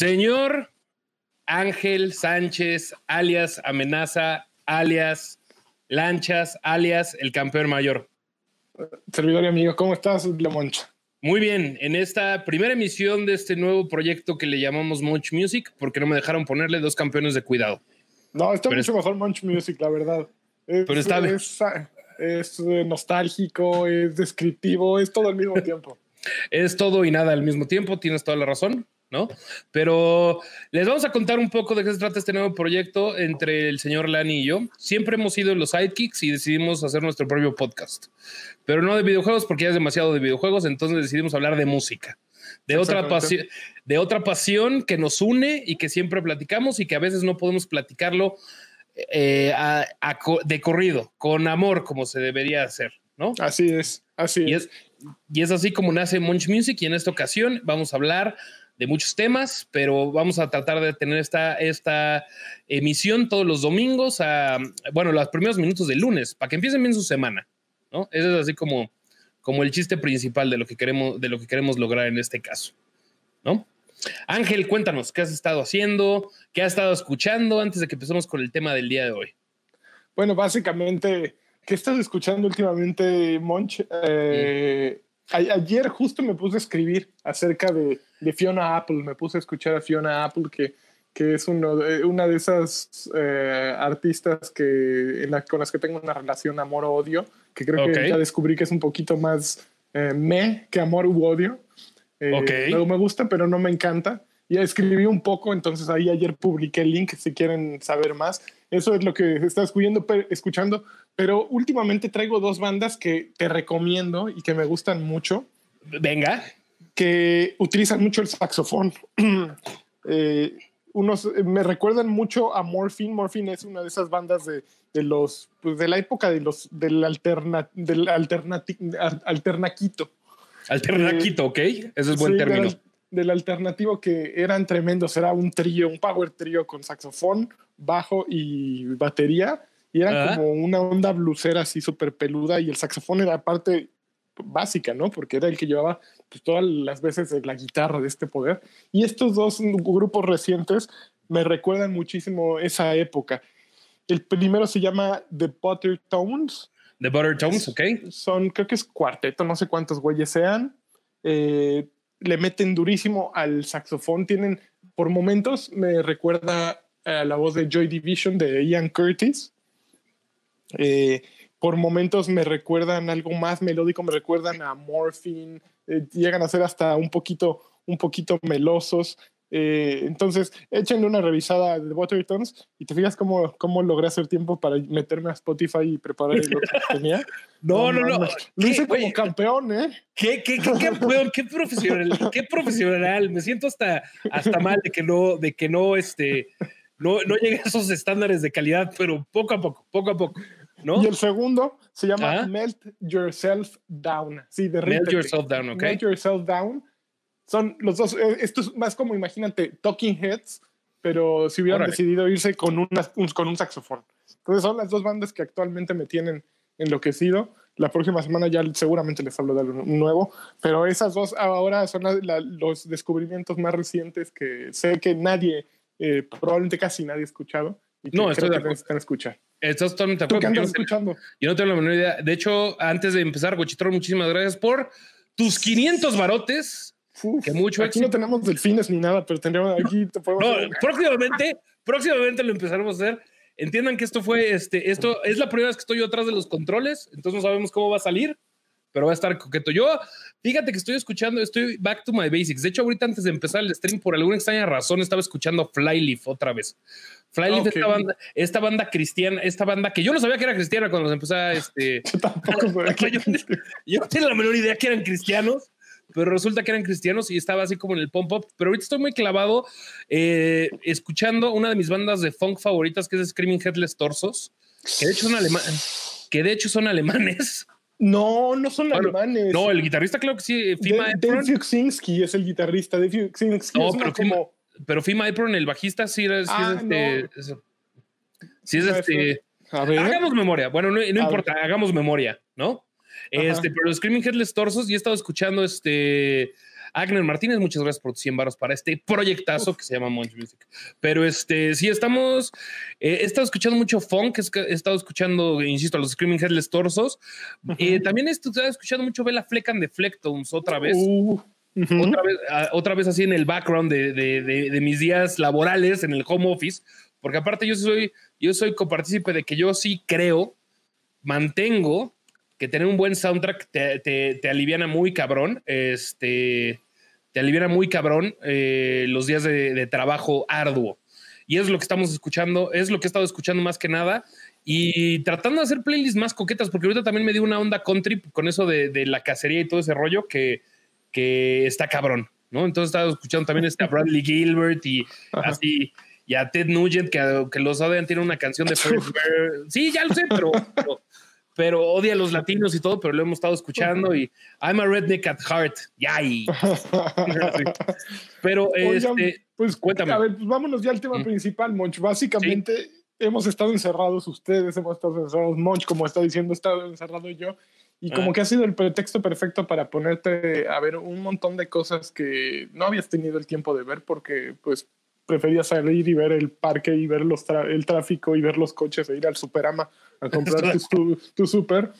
Señor Ángel Sánchez, alias Amenaza, alias Lanchas, alias el campeón mayor. Servidor y amigo, ¿cómo estás, La Moncha? Muy bien, en esta primera emisión de este nuevo proyecto que le llamamos Munch Music, porque no me dejaron ponerle dos campeones de cuidado. No, está Pero mucho mejor Munch Music, la verdad. Es, Pero está bien. es, es, eh, nostálgico, es descriptivo, es todo al mismo tiempo. Es todo y nada al mismo tiempo, tienes toda la razón, ¿no? Pero les vamos a contar un poco de qué se trata este nuevo proyecto entre el señor Lani y yo. Siempre hemos sido los sidekicks y decidimos hacer nuestro propio podcast, pero no de videojuegos porque ya es demasiado de videojuegos, entonces decidimos hablar de música. De otra, pasión, de otra pasión que nos une y que siempre platicamos y que a veces no podemos platicarlo eh, a- a co- de corrido, con amor, como se debería hacer, ¿no? Así es, así Y es. es, y es así como nace Munch Music y en esta ocasión vamos a hablar de muchos temas, pero vamos a tratar de tener esta, esta emisión todos los domingos, a, bueno, los primeros minutos del lunes, para que empiecen bien su semana, ¿no? Ese es así como, como el chiste principal de lo que queremos, de lo que queremos lograr en este caso, ¿no? Ángel, cuéntanos, ¿qué has estado haciendo? ¿Qué has estado escuchando antes de que empecemos con el tema del día de hoy? Bueno, básicamente, ¿qué estás escuchando últimamente, Monch? Eh, a- ayer justo me puse a escribir acerca de, de Fiona Apple. Me puse a escuchar a Fiona Apple, que, que es uno de- una de esas eh, artistas que, en la- con las que tengo una relación amor-odio, que creo que ya descubrí que es un poquito más eh, me que amor u odio. Eh, Ok. luego me gusta, pero no me encanta. Y escribí un poco, entonces ahí ayer publiqué el link si quieren saber más. Eso es lo que pe- escuchando. Pero últimamente traigo dos bandas que te recomiendo y que me gustan mucho, Venga, que utilizan mucho el saxofón. Eh, unos eh, me recuerdan mucho a Morphine. Morphine es una de esas bandas de, de los pues, de la época de los del alterna, del alternati- al- alternaquito. alternaquito, ¿ok? Ese es buen Sí, término. Del, del alternativo que eran tremendos. Era un trío, un power trío con saxofón, bajo y batería. Y eran Ajá. como una onda blusera así súper peluda. Y el saxofón era parte básica, ¿no? Porque era el que llevaba pues, todas las veces de la guitarra de este poder. Y estos dos grupos recientes me recuerdan muchísimo esa época. El primero se llama The Butter Tones The Butter Tones, ¿ok? son, creo que es cuarteto, no sé cuántos güeyes sean. Eh, le meten durísimo al saxofón. Tienen, por momentos, me recuerda a la voz de Joy Division de Ian Curtis. Eh, por momentos me recuerdan algo más melódico, me recuerdan a Morphine. Eh, llegan a ser hasta un poquito, un poquito melosos. Eh, entonces, échenle una revisada de Watertones y te fijas cómo, cómo logré hacer tiempo para meterme a Spotify y preparar otro que tenía. No, no, no. mames. Lo ¿Qué, hice como campeón, ¿eh? ¿Qué, qué, qué, campeón? ¿Qué profesional? ¿Qué profesional? Me siento hasta, hasta mal de que no, de que no, este, no, no llegue a esos estándares de calidad, pero poco a poco, poco a poco, ¿no? Y el segundo se llama Ajá. Melt Yourself Down. Sí, Melt derrítete. yourself down, ¿ok? Melt Yourself Down. Son los dos. eh, esto es más como, imagínate, Talking Heads, pero si hubieran Órale. decidido irse con, una- un, con un saxofón. Entonces son las dos bandas que actualmente me tienen enloquecido. La próxima semana ya seguramente les hablo de algo nuevo, pero esas dos ahora son la- la- los descubrimientos más recientes que sé que nadie, eh, probablemente casi nadie ha escuchado. Y que No, creo que necesitan escuchar. Estás totalmente de ¿Tú acuerdo. qué porque Yo no, tengo, escuchando? yo no tengo la menor idea. De hecho, antes de empezar, Guachitrón, muchísimas gracias por tus 500 barotes. Uf, Que mucho aquí éxito. no tenemos delfines ni nada, pero tendríamos aquí te podemos No, próximamente, próximamente lo empezaremos a hacer. Entiendan que esto fue, este, esto es la primera vez que estoy yo atrás de los controles, entonces no sabemos cómo va a salir, pero va a estar coqueto. Yo, fíjate que estoy escuchando, estoy back to my basics. De hecho, ahorita antes de empezar el stream, por alguna extraña razón, estaba escuchando Flyleaf otra vez. Flyleaf, esta, banda, esta banda cristiana, esta banda que yo no sabía que era cristiana cuando se empezó a, este, Yo tampoco sabía que- yo, yo no tenía la menor idea que eran cristianos, pero resulta que eran cristianos y estaba así como en el pump up. Pero ahorita estoy muy clavado eh, escuchando una de mis bandas de funk favoritas, que es Screaming Headless Torsos, que de hecho es una alemana. que de hecho son alemanes. No, no son Bueno, alemanes. No, el guitarrista creo que sí, Fima De- Dave Fuxinski es el guitarrista. Dave Fuxinski No, es pero Fima- como... pero Fima Epron, el bajista, sí, es- sí Ah, es este. es- sí es No, este. A ver. Hagamos memoria. Bueno, no, no importa, hagamos memoria, ¿no? Este, pero los Screaming Headless Torsos, y he estado escuchando este. Agner Martínez, muchas gracias por tus 100 baros para este proyectazo que se llama Munch Music. Pero este, sí, estamos. eh, he estado escuchando mucho funk, he estado escuchando, insisto, a los Screaming Headless Torsos. Eh, también he estado escuchando mucho Bella Fleck and the Flectones otra vez. Uh, otra, vez ah, otra vez así en el background de, de- de- de mis días laborales en el home office, porque aparte yo soy, yo soy copartícipe de que yo sí creo, mantengo que tener un buen soundtrack te, te, te aliviana muy cabrón, este, te aliviana muy cabrón eh, los días de, de trabajo arduo. Y es lo que estamos escuchando, es lo que he estado escuchando más que nada. Y tratando de hacer playlists más coquetas, porque ahorita también me dio una onda country con eso de, de la cacería y todo ese rollo que, que está cabrón, ¿no? Entonces estaba escuchando también este a Bradley Gilbert y Ajá. así, y a Ted Nugent, que, que los odian, tiene una canción de Fred Bear. Sí, ya lo sé, pero, pero, pero odia a los latinos y todo, pero lo hemos estado escuchando y I'm a redneck at heart. Yay. Sí. Pero Oigan, este, pues cuéntame. A ver, pues vámonos ya al tema Mm. principal, Monch. Básicamente hemos estado encerrados ustedes, hemos estado encerrados, Monch, como está diciendo, he estado encerrado yo. Y como Ah. que ha sido el pretexto perfecto para ponerte a ver un montón de cosas que no habías tenido el tiempo de ver porque pues preferías salir y ver el parque y ver los el tráfico y ver los coches e ir al Superama a comprar tu, tu, super.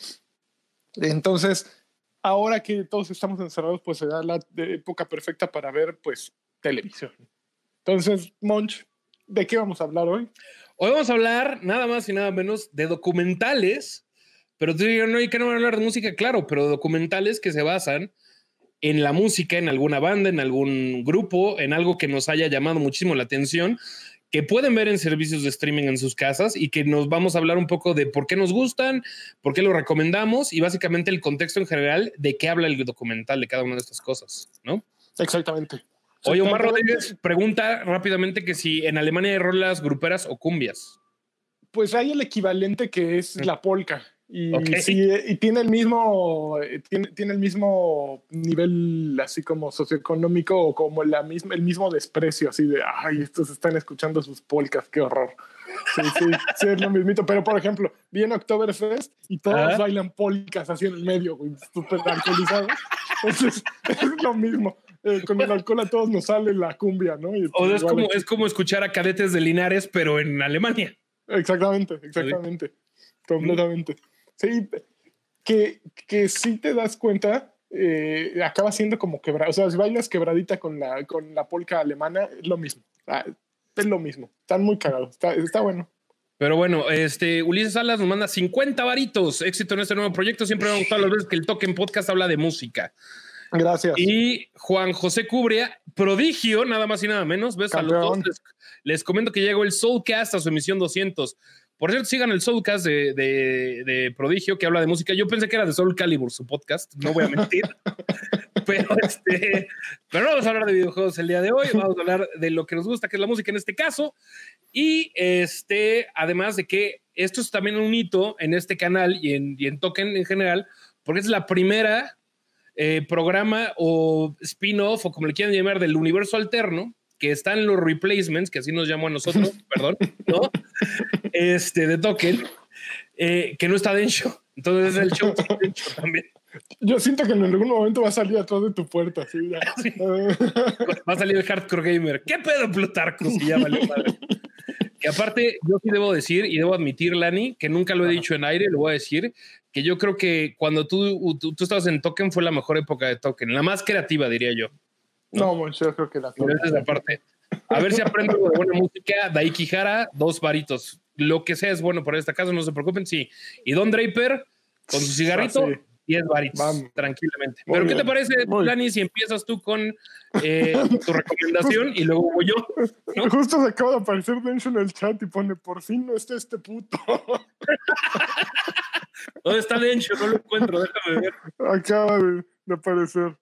Entonces, ahora que todos estamos encerrados, pues se da la época perfecta para ver pues televisión. Entonces, Monch, ¿de qué vamos a hablar hoy? Hoy vamos a hablar nada más y nada menos de documentales, pero tú dirías, no, ¿y qué no van a hablar de música? Claro, pero documentales que se basan en la música, en alguna banda, en algún grupo, en algo que nos haya llamado muchísimo la atención, que pueden ver en servicios de streaming en sus casas y que nos vamos a hablar un poco de por qué nos gustan, por qué lo recomendamos y básicamente el contexto en general de qué habla el documental de cada una de estas cosas, ¿no? Exactamente. Oye, Omar. Rodríguez pregunta rápidamente que si en Alemania hay rolas gruperas o cumbias. Pues hay el equivalente que es la polka. Y, sí, y tiene el mismo eh, tiene, tiene el mismo nivel así como socioeconómico o como la misma, el mismo desprecio así de ay estos están escuchando sus polcas qué horror sí, sí, sí, es lo mismito pero por ejemplo viene Oktoberfest y todos bailan polcas así en el medio güey, súper alcoholizados entonces es lo mismo Eh, con el alcohol a todos nos sale la cumbia no Y, O es como, es como escuchar a cadetes de Linares, pero en Alemania. Exactamente, exactamente. Completamente. Sí, que, que sí te das cuenta, eh, acaba siendo como quebrada. O sea, si bailas quebradita con la, con la polka alemana, es lo mismo. Ah, es lo mismo. Están muy cagados. Está, está bueno. Pero bueno, este Ulises Salas nos manda 50 varitos. Éxito en este nuevo proyecto. Siempre me ha gustado las veces que el Token Podcast habla de música. Gracias. Y Juan José Cubria, prodigio, nada más y nada menos. ¿Ves? A los dos les, les comento que llegó el Soulcast a su emisión 200. Por cierto, sigan el Soulcast de, de, de Prodigio que habla de música. Yo pensé que era de Soul Calibur su podcast, no voy a mentir. pero, este, pero no vamos a hablar de videojuegos el día de hoy. Vamos a hablar de lo que nos gusta, que es la música en este caso. Y este, además de que esto es también un hito en este canal y en, y en Token en general, porque es la primera eh, programa o spin-off o como le quieran llamar del universo alterno que está en los replacements, que así nos llamó a nosotros, perdón, ¿no? Este, de Token, eh, que no está Densho. Entonces es el show sin Densho también. Yo siento que en algún momento va a salir atrás de tu puerta. Sí, ya. Sí. Va a salir el Hardcore Gamer. ¿Qué pedo, Plutarco? Si ya valió madre. Que aparte, yo sí debo decir y debo admitir, Lani, que nunca lo he dicho en aire, lo voy a decir, que yo creo que cuando tú, tú, tú estabas en Token fue la mejor época de Token, la más creativa, diría yo. No, Moncho, yo creo que la Pero esa es la parte. A ver si aprendo de buena música. Daikihara, dos varitos. Lo que sea es bueno por esta casa, no se preocupen. Sí. Y Don Draper, con su cigarrito, Ah, sí. 10 varitos, Vamos. tranquilamente. Muy Pero ¿qué te parece, Lani, si empiezas tú con eh, tu recomendación y luego voy yo? ¿no? Justo se acaba de aparecer Densho en el chat y pone, por fin no está este puto. ¿Dónde está Dencho? No lo encuentro, déjame ver. acaba de, de aparecer.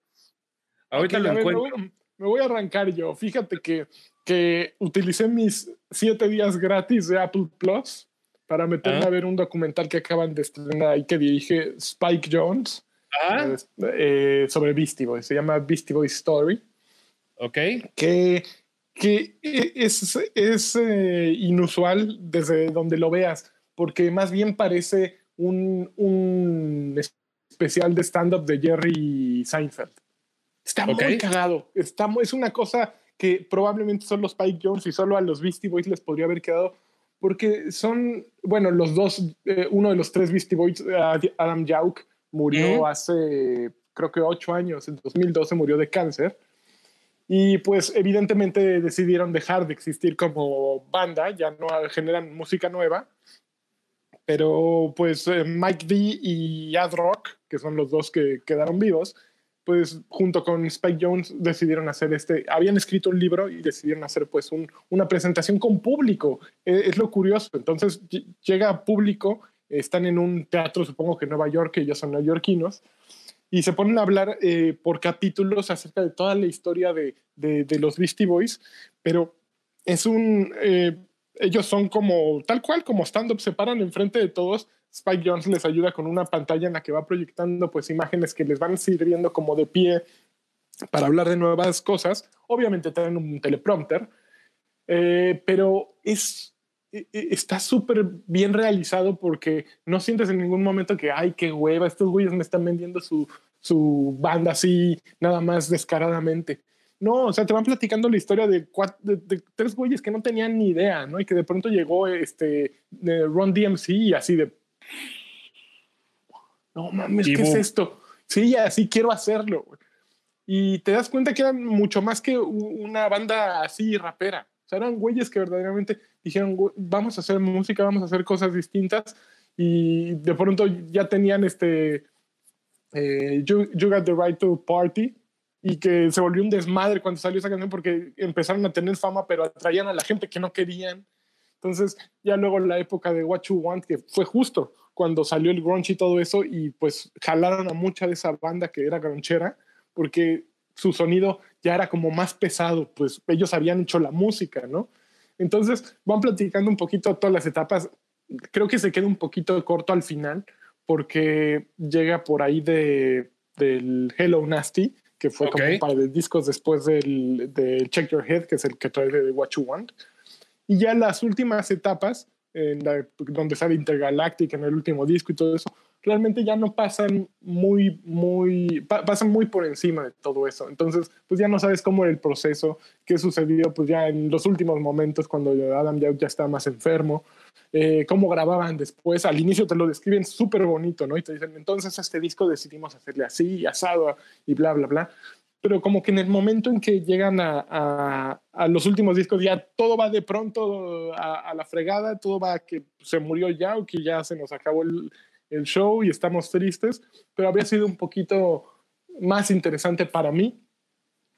Ahorita Ok, lo ver, encuentro. me, voy, me voy a arrancar yo. Fíjate que, que utilicé mis siete días gratis de Apple Plus para meterme Ah. a ver un documental que acaban de estrenar ahí que dirige Spike Jones Ah, eh, sobre Beastie Boys. Se llama Beastie Boys Story. ok. que, que es, es eh, inusual desde donde lo veas, porque más bien parece un, un especial de stand-up de Jerry Seinfeld. Está muy cagado. Está, es una cosa que probablemente solo Spike Jones y solo a los Beastie Boys les podría haber quedado, porque son, bueno, los dos, eh, uno de los tres Beastie Boys, Adam Yauch, murió hace, creo que ocho años, en 2012 murió de cáncer. Y pues evidentemente decidieron dejar de existir como banda, ya no generan música nueva. Pero pues eh, Mike D y Ad Rock, que son los dos que quedaron vivos, pues junto con Spike Jones decidieron hacer este, habían escrito un libro y decidieron hacer pues un- una presentación con público. Eh, es lo curioso. Entonces ll- llega público, están en un teatro, supongo que en Nueva York, ellos son neoyorquinos, y se ponen a hablar eh, por capítulos acerca de toda la historia de los Beastie Boys, pero es un... eh, ellos son como, tal cual, como stand-up, se paran enfrente de todos. Spike Jones les ayuda con una pantalla en la que va proyectando pues imágenes que les van sirviendo como de pie para hablar de nuevas cosas. Obviamente traen un teleprompter, eh, pero es, e- e- está súper bien realizado porque no sientes en ningún momento que, ay, qué hueva, estos güeyes me están vendiendo su, su banda así, nada más descaradamente. No, o sea, te van platicando la historia de, cuat- de, de tres güeyes que no tenían ni idea, ¿no? Y que de pronto llegó este de Ron DMC y así de... No mames, ¿qué es esto? Sí, así quiero hacerlo. Y te das cuenta que eran mucho más que una banda así rapera. O sea, eran güeyes que verdaderamente dijeron, "Güey, vamos a hacer música, vamos a hacer cosas distintas. Y de pronto ya tenían este eh, you, You Got the Right to Party y que se volvió un desmadre cuando salió esa canción porque empezaron a tener fama, pero atraían a la gente que no querían. Entonces, ya luego la época de What You Want, que fue justo cuando salió el grunge y todo eso, y pues jalaron a mucha de esa banda que era gronchera, porque su sonido ya era como más pesado, pues ellos habían hecho la música, ¿no? Entonces, van platicando un poquito todas las etapas. Creo que se queda un poquito corto al final, porque llega por ahí de, del Hello Nasty, que fue como Ok. un par de discos después del, del Check Your Head, que es el que trae de What You Want. Y ya las últimas etapas, en la- donde sale Intergalactic en el último disco y todo eso, realmente ya no pasan muy, muy, pa- pasan muy por encima de todo eso. Entonces, pues ya no sabes cómo era el proceso, qué sucedió, pues ya en los últimos momentos cuando Adam Yauch ya estaba más enfermo, eh, cómo grababan después. Al inicio te lo describen súper bonito, ¿no? Y te dicen, entonces este disco decidimos hacerle así, asado y bla, bla, bla. Pero como que en el momento en que llegan a, a- a los últimos discos, ya todo va de pronto a, a la fregada, todo va a que se murió ya o que ya se nos acabó el, el show y estamos tristes, pero habría sido un poquito más interesante para mí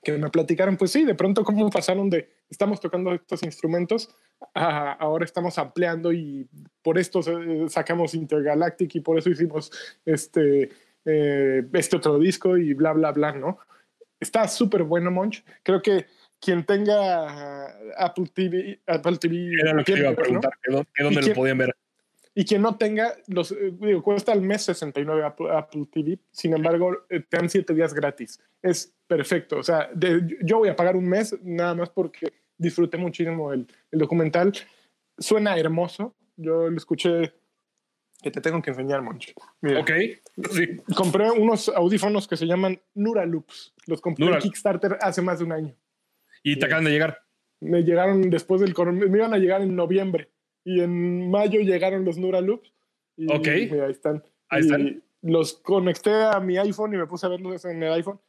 que me platicaran, pues sí, de pronto cómo pasaron de estamos tocando estos instrumentos, a ahora estamos ampliando y por esto eh, sacamos Intergalactic y por eso hicimos este, eh, este otro disco y bla, bla, bla, ¿no? Está súper bueno, Monch. Creo que quien tenga Apple TV, Apple TV Era lo que iba a preguntar, que dó- que ¿Y dónde lo podían ver. Y quien no tenga, los, eh, digo, cuesta al mes 69 Apple, Apple TV, sin embargo, eh, te dan 7 días gratis. Es perfecto. O sea, de- yo voy a pagar un mes nada más porque disfruté muchísimo el, el documental. Suena hermoso. Yo lo escuché, que te tengo que enseñar, Moncho. Mira, Ok, sí. compré unos audífonos que se llaman Nuraloops. Los compré Neural- en Kickstarter hace más de un año. Y te acaban de llegar. Me llegaron después del me iban a llegar en noviembre y en mayo llegaron los Neuraloops. Y Ok. mira, ahí están. Ahí Y están. Los conecté a mi iPhone y me puse a verlos en el iPhone.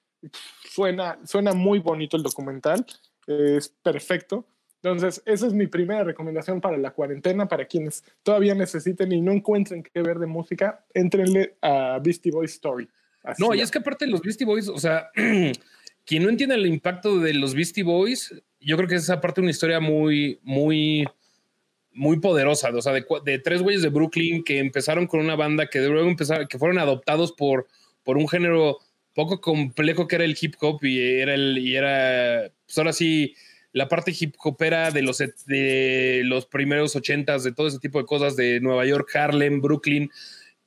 Suena, suena muy bonito el documental, es perfecto. Entonces, esa es mi primera recomendación para la cuarentena, para quienes todavía necesiten y no encuentren qué ver de música, entrenle a Beastie Boys Story. Así No, y es que aparte los Beastie Boys, o sea, quien no entiende el impacto de los Beastie Boys, yo creo que es aparte una historia muy, muy, muy poderosa. O sea, de, de tres güeyes de Brooklyn que empezaron con una banda que luego empezaron, que fueron adoptados por, por un género poco complejo que era el hip hop y era el, y era, pues ahora sí, la parte hip hopera de los, de los primeros ochentas, de todo ese tipo de cosas de Nueva York, Harlem, Brooklyn,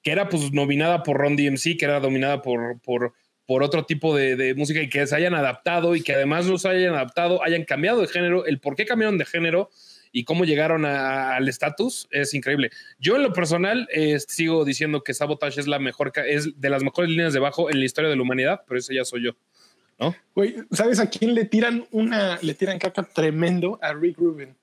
que era pues nominada por Ron DMC, que era dominada por, por, por otro tipo de, música y que se hayan adaptado y que además los hayan adaptado, hayan cambiado de género, el por qué cambiaron de género y cómo llegaron a, al estatus es increíble. Yo en lo personal eh, sigo diciendo que Sabotage es la mejor, es de las mejores líneas de bajo en la historia de la humanidad, pero ese ya soy yo. ¿No? Güey, ¿sabes a quién le tiran una, le tiran caca tremendo? A Rick Rubin.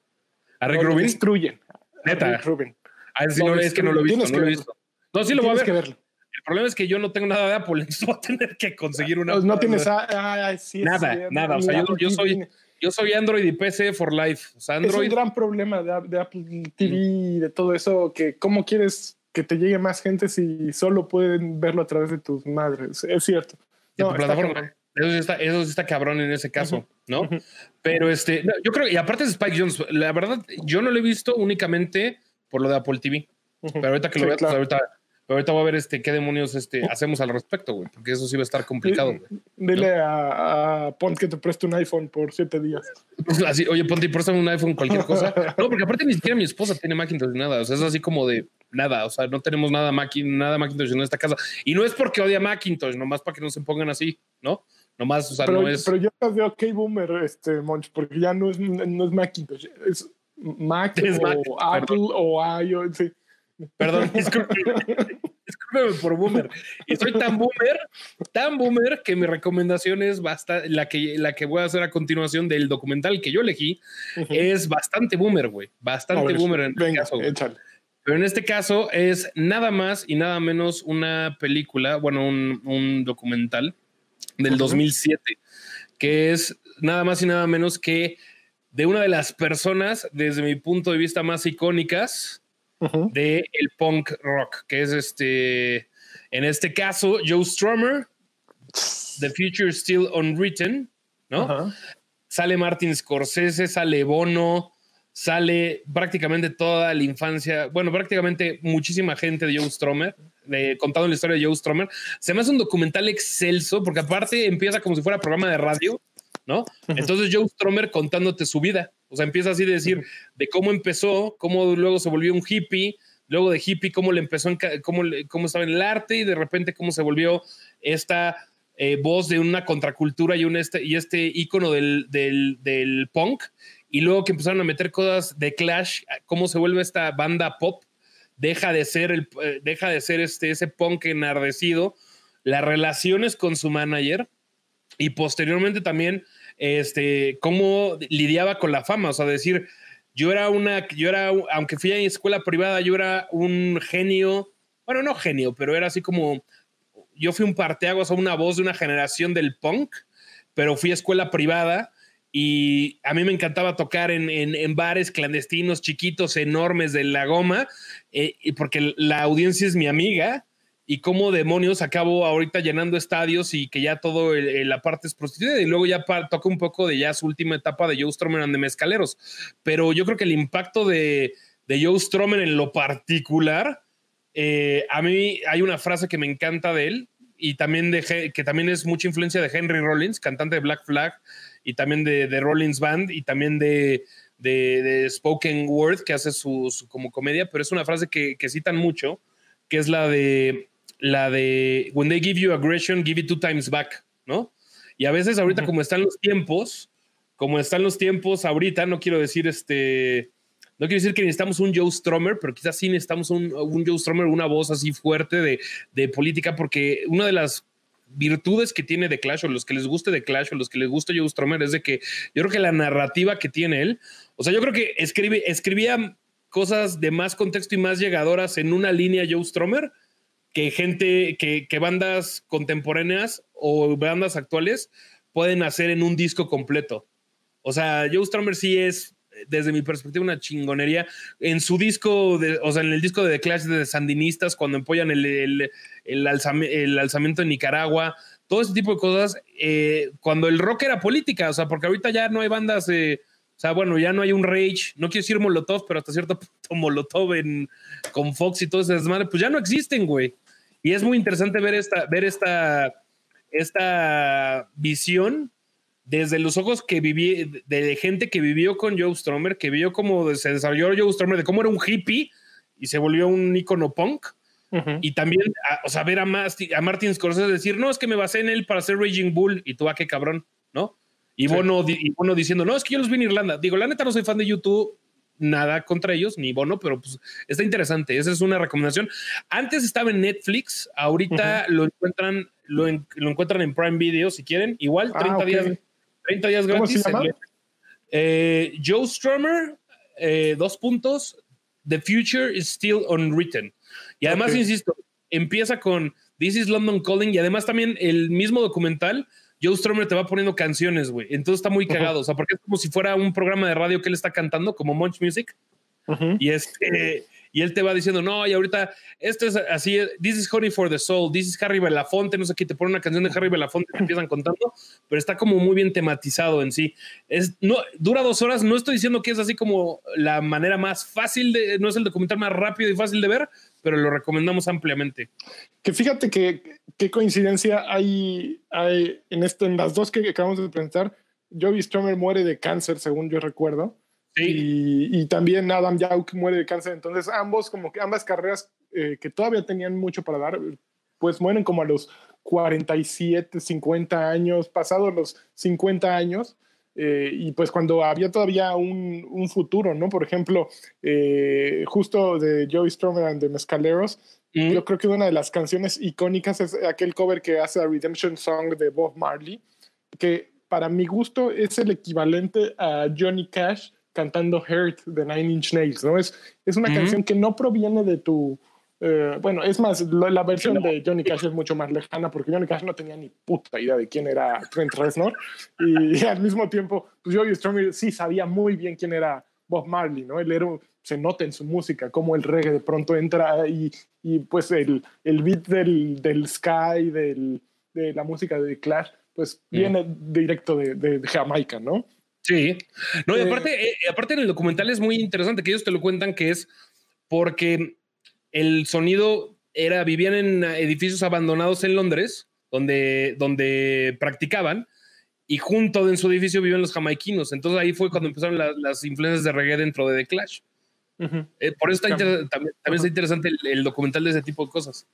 ¿A Rick Rubin? destruyen. Neta. Rick Rubin. A ver si no, es que no lo he visto. No, lo he visto. no sí lo voy a ver. Que verlo. El problema es que yo no tengo nada de Apple, entonces voy a tener que conseguir una. No, no tienes a, ah, sí, nada, sí, nada. O sea, yo, yo soy, yo soy Android y PC for life. O sea, Android. Es un gran problema de, de Apple TV y de todo eso, que cómo quieres que te llegue más gente si solo pueden verlo a través de tus madres. Es cierto. De no, tu plataforma. Eso sí, está, eso sí está cabrón en ese caso, uh -huh. ¿no? Uh -huh. Pero este, no, yo creo, y aparte de Spike Jones, la verdad, yo no lo he visto únicamente por lo de Apple TV. Uh -huh. Pero ahorita que lo sí, veas, claro. pues ahorita ahorita voy a ver este, qué demonios este, hacemos al respecto, güey, porque eso sí va a estar complicado. Güey, Dile ¿no? a, a, Pont que te preste un iPhone por siete días. Así, oye, Ponte, préstame un iPhone, cualquier cosa. No, porque aparte ni siquiera mi esposa tiene Macintosh ni nada. O sea, es así como de nada. O sea, no tenemos nada, Macin, nada Macintosh en esta casa. Y no es porque odia Macintosh, nomás para que no se pongan así, ¿no? Nomás, o sea, pero, no es. Pero yo veo K-Boomer, este, Monch, porque ya no es, no es Macintosh, es Mac es o Mac, Apple perdón. o iOS. Sí. Perdón, discúlpeme, discúlpeme por boomer. Y soy tan boomer, tan boomer que mi recomendación es bastante, la que, la que voy a hacer a continuación del documental que yo elegí, uh -huh. es bastante boomer, güey. Bastante ver, boomer en venga, este caso. Échale. Pero en este caso es nada más y nada menos una película, bueno, un, un documental del uh -huh. 2007, que es nada más y nada menos que de una de las personas, desde mi punto de vista, más icónicas uh -huh. de el punk rock, que es este, en este caso, Joe Strummer, The Future Still Unwritten, ¿no? Uh -huh. Sale Martin Scorsese, sale Bono, sale prácticamente toda la infancia, bueno, prácticamente muchísima gente de Joe Strummer, de, contando la historia de Joe Strummer. Se me hace un documental excelso, porque aparte empieza como si fuera programa de radio, ¿no? Entonces Joe Strummer contándote su vida. O sea, empieza así de decir de cómo empezó, cómo luego se volvió un hippie, luego de hippie, cómo le empezó, en, cómo, cómo estaba en el arte y de repente cómo se volvió esta eh, voz de una contracultura y, un este, y este ícono del, del, del punk. Y luego que empezaron a meter cosas de Clash, cómo se vuelve esta banda pop, deja de ser, el, eh, deja de ser este, ese punk enardecido, las relaciones con su manager y posteriormente también este, cómo lidiaba con la fama, o sea, decir, yo era una, yo era, aunque fui a escuela privada, yo era un genio, bueno, no genio, pero era así como, yo fui un parteaguas a una voz de una generación del punk, pero fui a escuela privada y a mí me encantaba tocar en, en, en bares clandestinos, chiquitos, enormes de la goma, eh, porque la audiencia es mi amiga, y cómo demonios acabo ahorita llenando estadios y que ya todo el, el, la parte es prostituida y luego ya toca un poco de ya su última etapa de Joe Strummer and de Mezcaleros. Pero yo creo que el impacto de, de Joe Strummer en lo particular, eh, a mí hay una frase que me encanta de él y también de, que también es mucha influencia de Henry Rollins, cantante de Black Flag y también de, de Rollins Band y también de, de, de Spoken Word que hace su, su, como comedia, pero es una frase que, que citan mucho, que es la de la de when they give you aggression, give it two times back, ¿no? Y a veces ahorita uh -huh. como están los tiempos, como están los tiempos ahorita, no quiero decir este, no quiero decir que necesitamos un Joe Strummer, pero quizás sí necesitamos un, un Joe Strummer, una voz así fuerte de, de, política, porque una de las virtudes que tiene de Clash o los que les guste de Clash o los que les guste Joe Strummer es de que yo creo que la narrativa que tiene él, o sea, yo creo que escribe, escribía cosas de más contexto y más llegadoras en una línea Joe Strummer que gente, que, que, bandas contemporáneas o bandas actuales pueden hacer en un disco completo. O sea, Joe Strummer sí es, desde mi perspectiva, una chingonería. En su disco, de, o sea, en el disco de The Clash de Sandinistas, cuando apoyan el, el, el, el alzamiento en Nicaragua, todo ese tipo de cosas, eh, cuando el rock era política, o sea, porque ahorita ya no hay bandas... Eh, o sea, bueno, ya no hay un Rage, no quiero decir Molotov, pero hasta cierto punto Molotov en, con Fox y todo ese desmadre, pues ya no existen, güey. Y es muy interesante ver esta, ver esta, esta visión desde los ojos que viví, de gente que vivió con Joe Stromer, que vio cómo se desarrolló Joe Stromer, de cómo era un hippie y se volvió un icono punk. Y también, a- o sea, ver a, Masti- a Martin Scorsese decir, no, es que me basé en él para hacer Raging Bull. Y tú, a qué cabrón, ¿no? Y Sí. Bono, y Bono diciendo, no, es que yo los vi en Irlanda. Digo, la neta no soy fan de YouTube, nada contra ellos, ni Bono, pero pues está interesante. Esa es una recomendación. Antes estaba en Netflix, ahorita lo encuentran, lo, en- lo encuentran en Prime Video si quieren. Igual, Ah, 30 ok. días, 30 días ¿Cómo gratis. se llama? Eh, Joe Strummer, eh, dos puntos. The future is still unwritten. Y además, insisto, empieza con This is London Calling y además también el mismo documental, Joe Strummer te va poniendo canciones, güey. Entonces está muy cagado, o sea, porque es como si fuera un programa de radio que él está cantando, como Munch Music, y este, y él te va diciendo, no, y ahorita esto es así, this is Honey for the Soul, this is Harry Belafonte, no sé qué, te pone una canción de Harry Belafonte, te empiezan contando, pero está como muy bien tematizado en sí. Es, no, dura dos horas, no estoy diciendo que es así como la manera más fácil de, no es el documental más rápido y fácil de ver, pero lo recomendamos ampliamente. Que fíjate que qué coincidencia hay, hay en, esto, en las dos que acabamos de presentar. Joey Stromer muere de cáncer, según yo recuerdo. Sí, Y, y también Adam Yauch muere de cáncer. Entonces, ambos, como que ambas carreras eh, que todavía tenían mucho para dar, pues mueren como a los 47, 50 años, pasados los 50 años. eh, y pues cuando había todavía un, un futuro, ¿no? Por ejemplo, eh, justo de Joey Stromer and the Mescaleros, Mm, yo creo que una de las canciones icónicas es aquel cover que hace a Redemption Song de Bob Marley, que para mi gusto es el equivalente a Johnny Cash cantando Hurt de Nine Inch Nails, ¿no? Es, es una canción que no proviene de tu... eh, bueno, es más, la, la versión de Johnny Cash es mucho más lejana porque Johnny Cash no tenía ni puta idea de quién era Trent Reznor y, al mismo tiempo, pues Joey Stromer sí sabía muy bien quién era Bob Marley, ¿no? Él era, se nota en su música cómo el reggae de pronto entra y, y pues el, el beat del, del Sky, del, de la música de Clash, pues Mm. viene directo de, de- de Jamaica, ¿no? Sí. No, y Eh, aparte, eh, aparte en el documental es muy interesante que ellos te lo cuentan que es porque el sonido era, vivían en edificios abandonados en Londres, donde, donde practicaban, y junto en su edificio viven los jamaiquinos. Entonces ahí fue cuando empezaron las, las influencias de reggae dentro de The Clash. Eh, por eso está también, también está interesante el, el documental de ese tipo de cosas.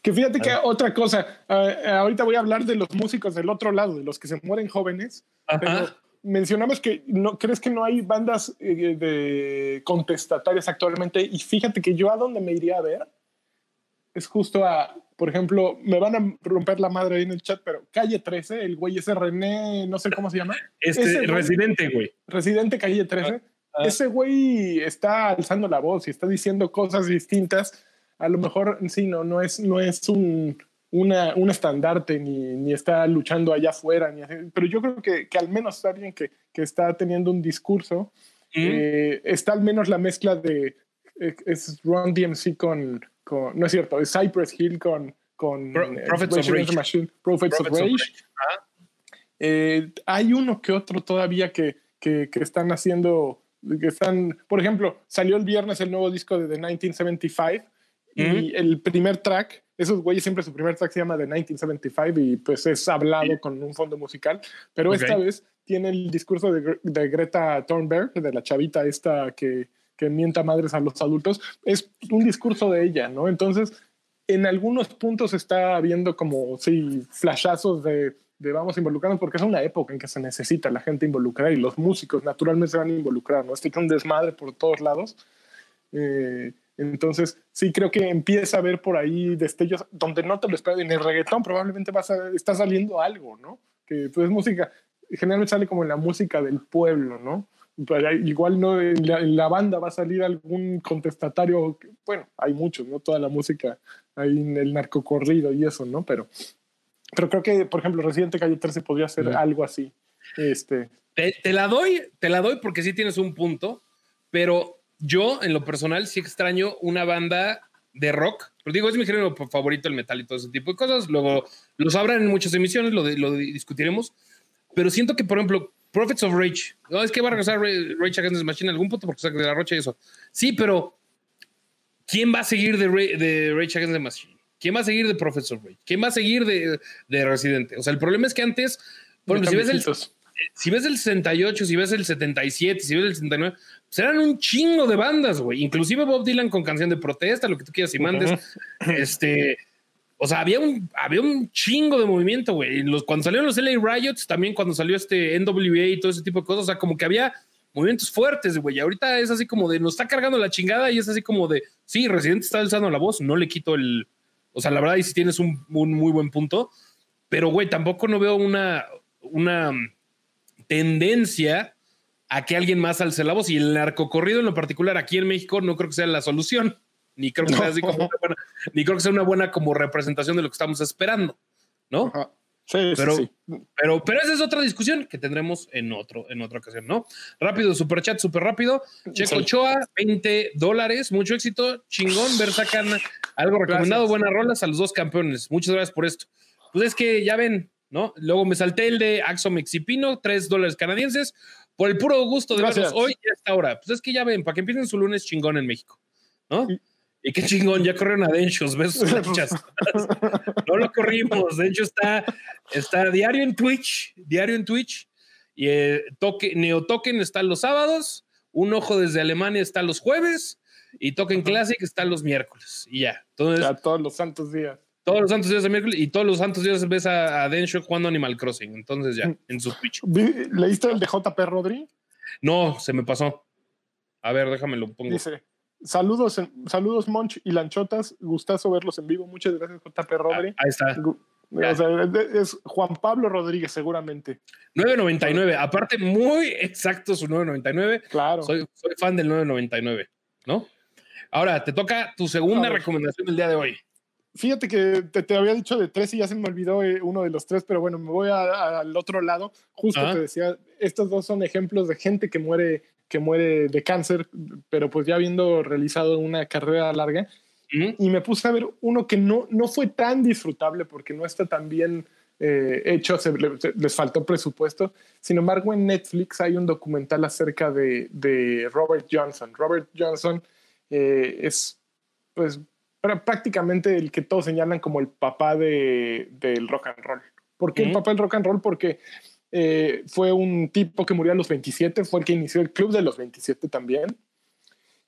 Que fíjate que otra cosa, eh, ahorita voy a hablar de los músicos del otro lado, de los que se mueren jóvenes, pero Ajá. mencionamos que no crees que no hay bandas eh, de contestatarias actualmente y fíjate que yo a donde me iría a ver es justo a, por ejemplo, me van a romper la madre ahí en el chat, pero Calle 13, el güey ese René, no sé cómo se llama, Este ese residente, güey. Residente Calle 13, Ah. ese güey está alzando la voz y está diciendo cosas distintas. A lo mejor sí, no, no es, no es un, una, un estandarte ni, ni está luchando allá afuera, ni pero yo creo que, que al menos alguien que, que está teniendo un discurso. Mm. Eh, está al menos la mezcla de eh, es Ron DMC con, con no es cierto, es Cypress Hill con, con Pro- eh, Prophets of Rage. Machine, Prophets, Prophets of of Rage. Rage. Ajá. Eh, hay uno que otro todavía que, que, que están haciendo, que están, por ejemplo, salió el viernes el nuevo disco de The 1975 y el primer track, esos güeyes siempre su primer track se llama The 1975 y pues es hablado con un fondo musical, pero Ok. esta vez tiene el discurso de, de Greta Thunberg, de la chavita esta que, que mienta madres a los adultos, es un discurso de ella, ¿no? Entonces, en algunos puntos está habiendo como, sí, flashazos de, de vamos involucrarnos, porque es una época en que se necesita la gente involucrada y los músicos naturalmente se van a involucrar, ¿no? Este es un desmadre por todos lados. Eh, entonces, sí creo que empieza a haber por ahí destellos donde no te lo esperas. En el reggaetón probablemente vas a, está saliendo algo, ¿no? Que pues música, generalmente sale como en la música del pueblo, ¿no? Pero igual no en la, en la banda va a salir algún contestatario, bueno, hay muchos, ¿no? Toda la música ahí en el narcocorrido y eso, ¿no? Pero, pero creo que, por ejemplo, Residente Calle 13 podría ser Mm. algo así. Este, Te, te la doy, te la doy porque sí tienes un punto, pero yo en lo personal sí extraño una banda de rock. Pero digo, es mi género favorito el metal y todo ese tipo de cosas. Luego lo sabrán en muchas emisiones, lo, de- lo discutiremos. Pero siento que, por ejemplo, Prophets of Rage, no, es que va a regresar Ra- Rage Against the Machine en algún punto porque saca de la rocha y eso. Sí, pero ¿quién va a seguir de, Ra- de Rage Against the Machine? ¿Quién va a seguir de Prophets of Rage? ¿Quién va a seguir de, de Residente? O sea, el problema es que antes, ejemplo, si ves el, si ves el 68, si ves el 77, si ves el 69, eran un chingo de bandas, güey. Inclusive Bob Dylan con canción de protesta, lo que tú quieras y mandes. Este, o sea, había un, había un chingo de movimiento, güey. Los, cuando salieron los LA Riots, también cuando salió este NWA y todo ese tipo de cosas, o sea, como que había movimientos fuertes, güey. Ahorita es así como de, nos está cargando la chingada y es así como de, sí, Residente está alzando la voz, no le quito el, o sea, la verdad, y si tienes un, un muy buen punto, pero, güey, tampoco no veo una, una tendencia a que alguien más alce la voz. Y el narcocorrido en lo particular aquí en México no creo que sea la solución. Ni creo que sea así como una buena, ni creo que sea una buena como representación de lo que estamos esperando, ¿no? Ajá. Sí, Pero, sí, sí. pero, pero esa es otra discusión que tendremos en otro, en otra ocasión, ¿no? Rápido, super chat, súper rápido. Checo. Ochoa, 20 dólares, mucho éxito, chingón, ver sacan algo recomendado, Gracias. buenas rolas a los dos campeones. Muchas gracias por esto. Pues es que ya ven, ¿no? Luego me salté el de Axo Mexipino, 3 dólares canadienses, por el puro gusto de verlos hoy y hasta ahora. Pues es que ya ven, para que empiecen su lunes chingón en México, ¿no? Y- Y qué chingón, ya corrieron a Denchos, lanchas. No lo corrimos, de hecho está, está diario en Twitch, diario en Twitch, y eh, toque, Neotoken está los sábados, Un Ojo desde Alemania está los jueves, y Token Classic está los miércoles, y ya. Entonces, Ya todos los santos días. Todos los santos días de miércoles, y todos los santos días ves a, a Densho jugando Animal Crossing, entonces ya, en su Twitch. Vi- ¿Leíste el de JP Rodri? No, se me pasó. A ver, déjame lo pongo. Dice, saludos, saludos Monch y Lanchotas, gustazo verlos en vivo, muchas gracias JP Rodri. Ah, ahí está. O sea, es- Juan Pablo Rodríguez seguramente. 9.99. Aparte, muy exacto su 9.99. Claro. Soy, soy fan del 9.99, ¿no? Ahora, te toca tu segunda recomendación del día de hoy. Fíjate que te, te había dicho de tres y ya se me olvidó eh, uno de los tres, pero bueno, me voy a- a- al otro lado. Justo Ah. te decía, estos dos son ejemplos de gente que muere, que muere de cáncer, pero pues ya habiendo realizado una carrera larga. ¿Mm? Y me puse a ver uno que no, no fue tan disfrutable porque no está tan bien eh, hecho, se, le- se- les faltó presupuesto. Sin embargo, en Netflix hay un documental acerca de, de Robert Johnson. Robert Johnson eh, es pues prácticamente el que todos señalan como el papá de, del rock and roll. ¿Por qué el papá del rock and roll? Porque eh, fue un tipo que murió a los 27, fue el que inició el club de los 27 también.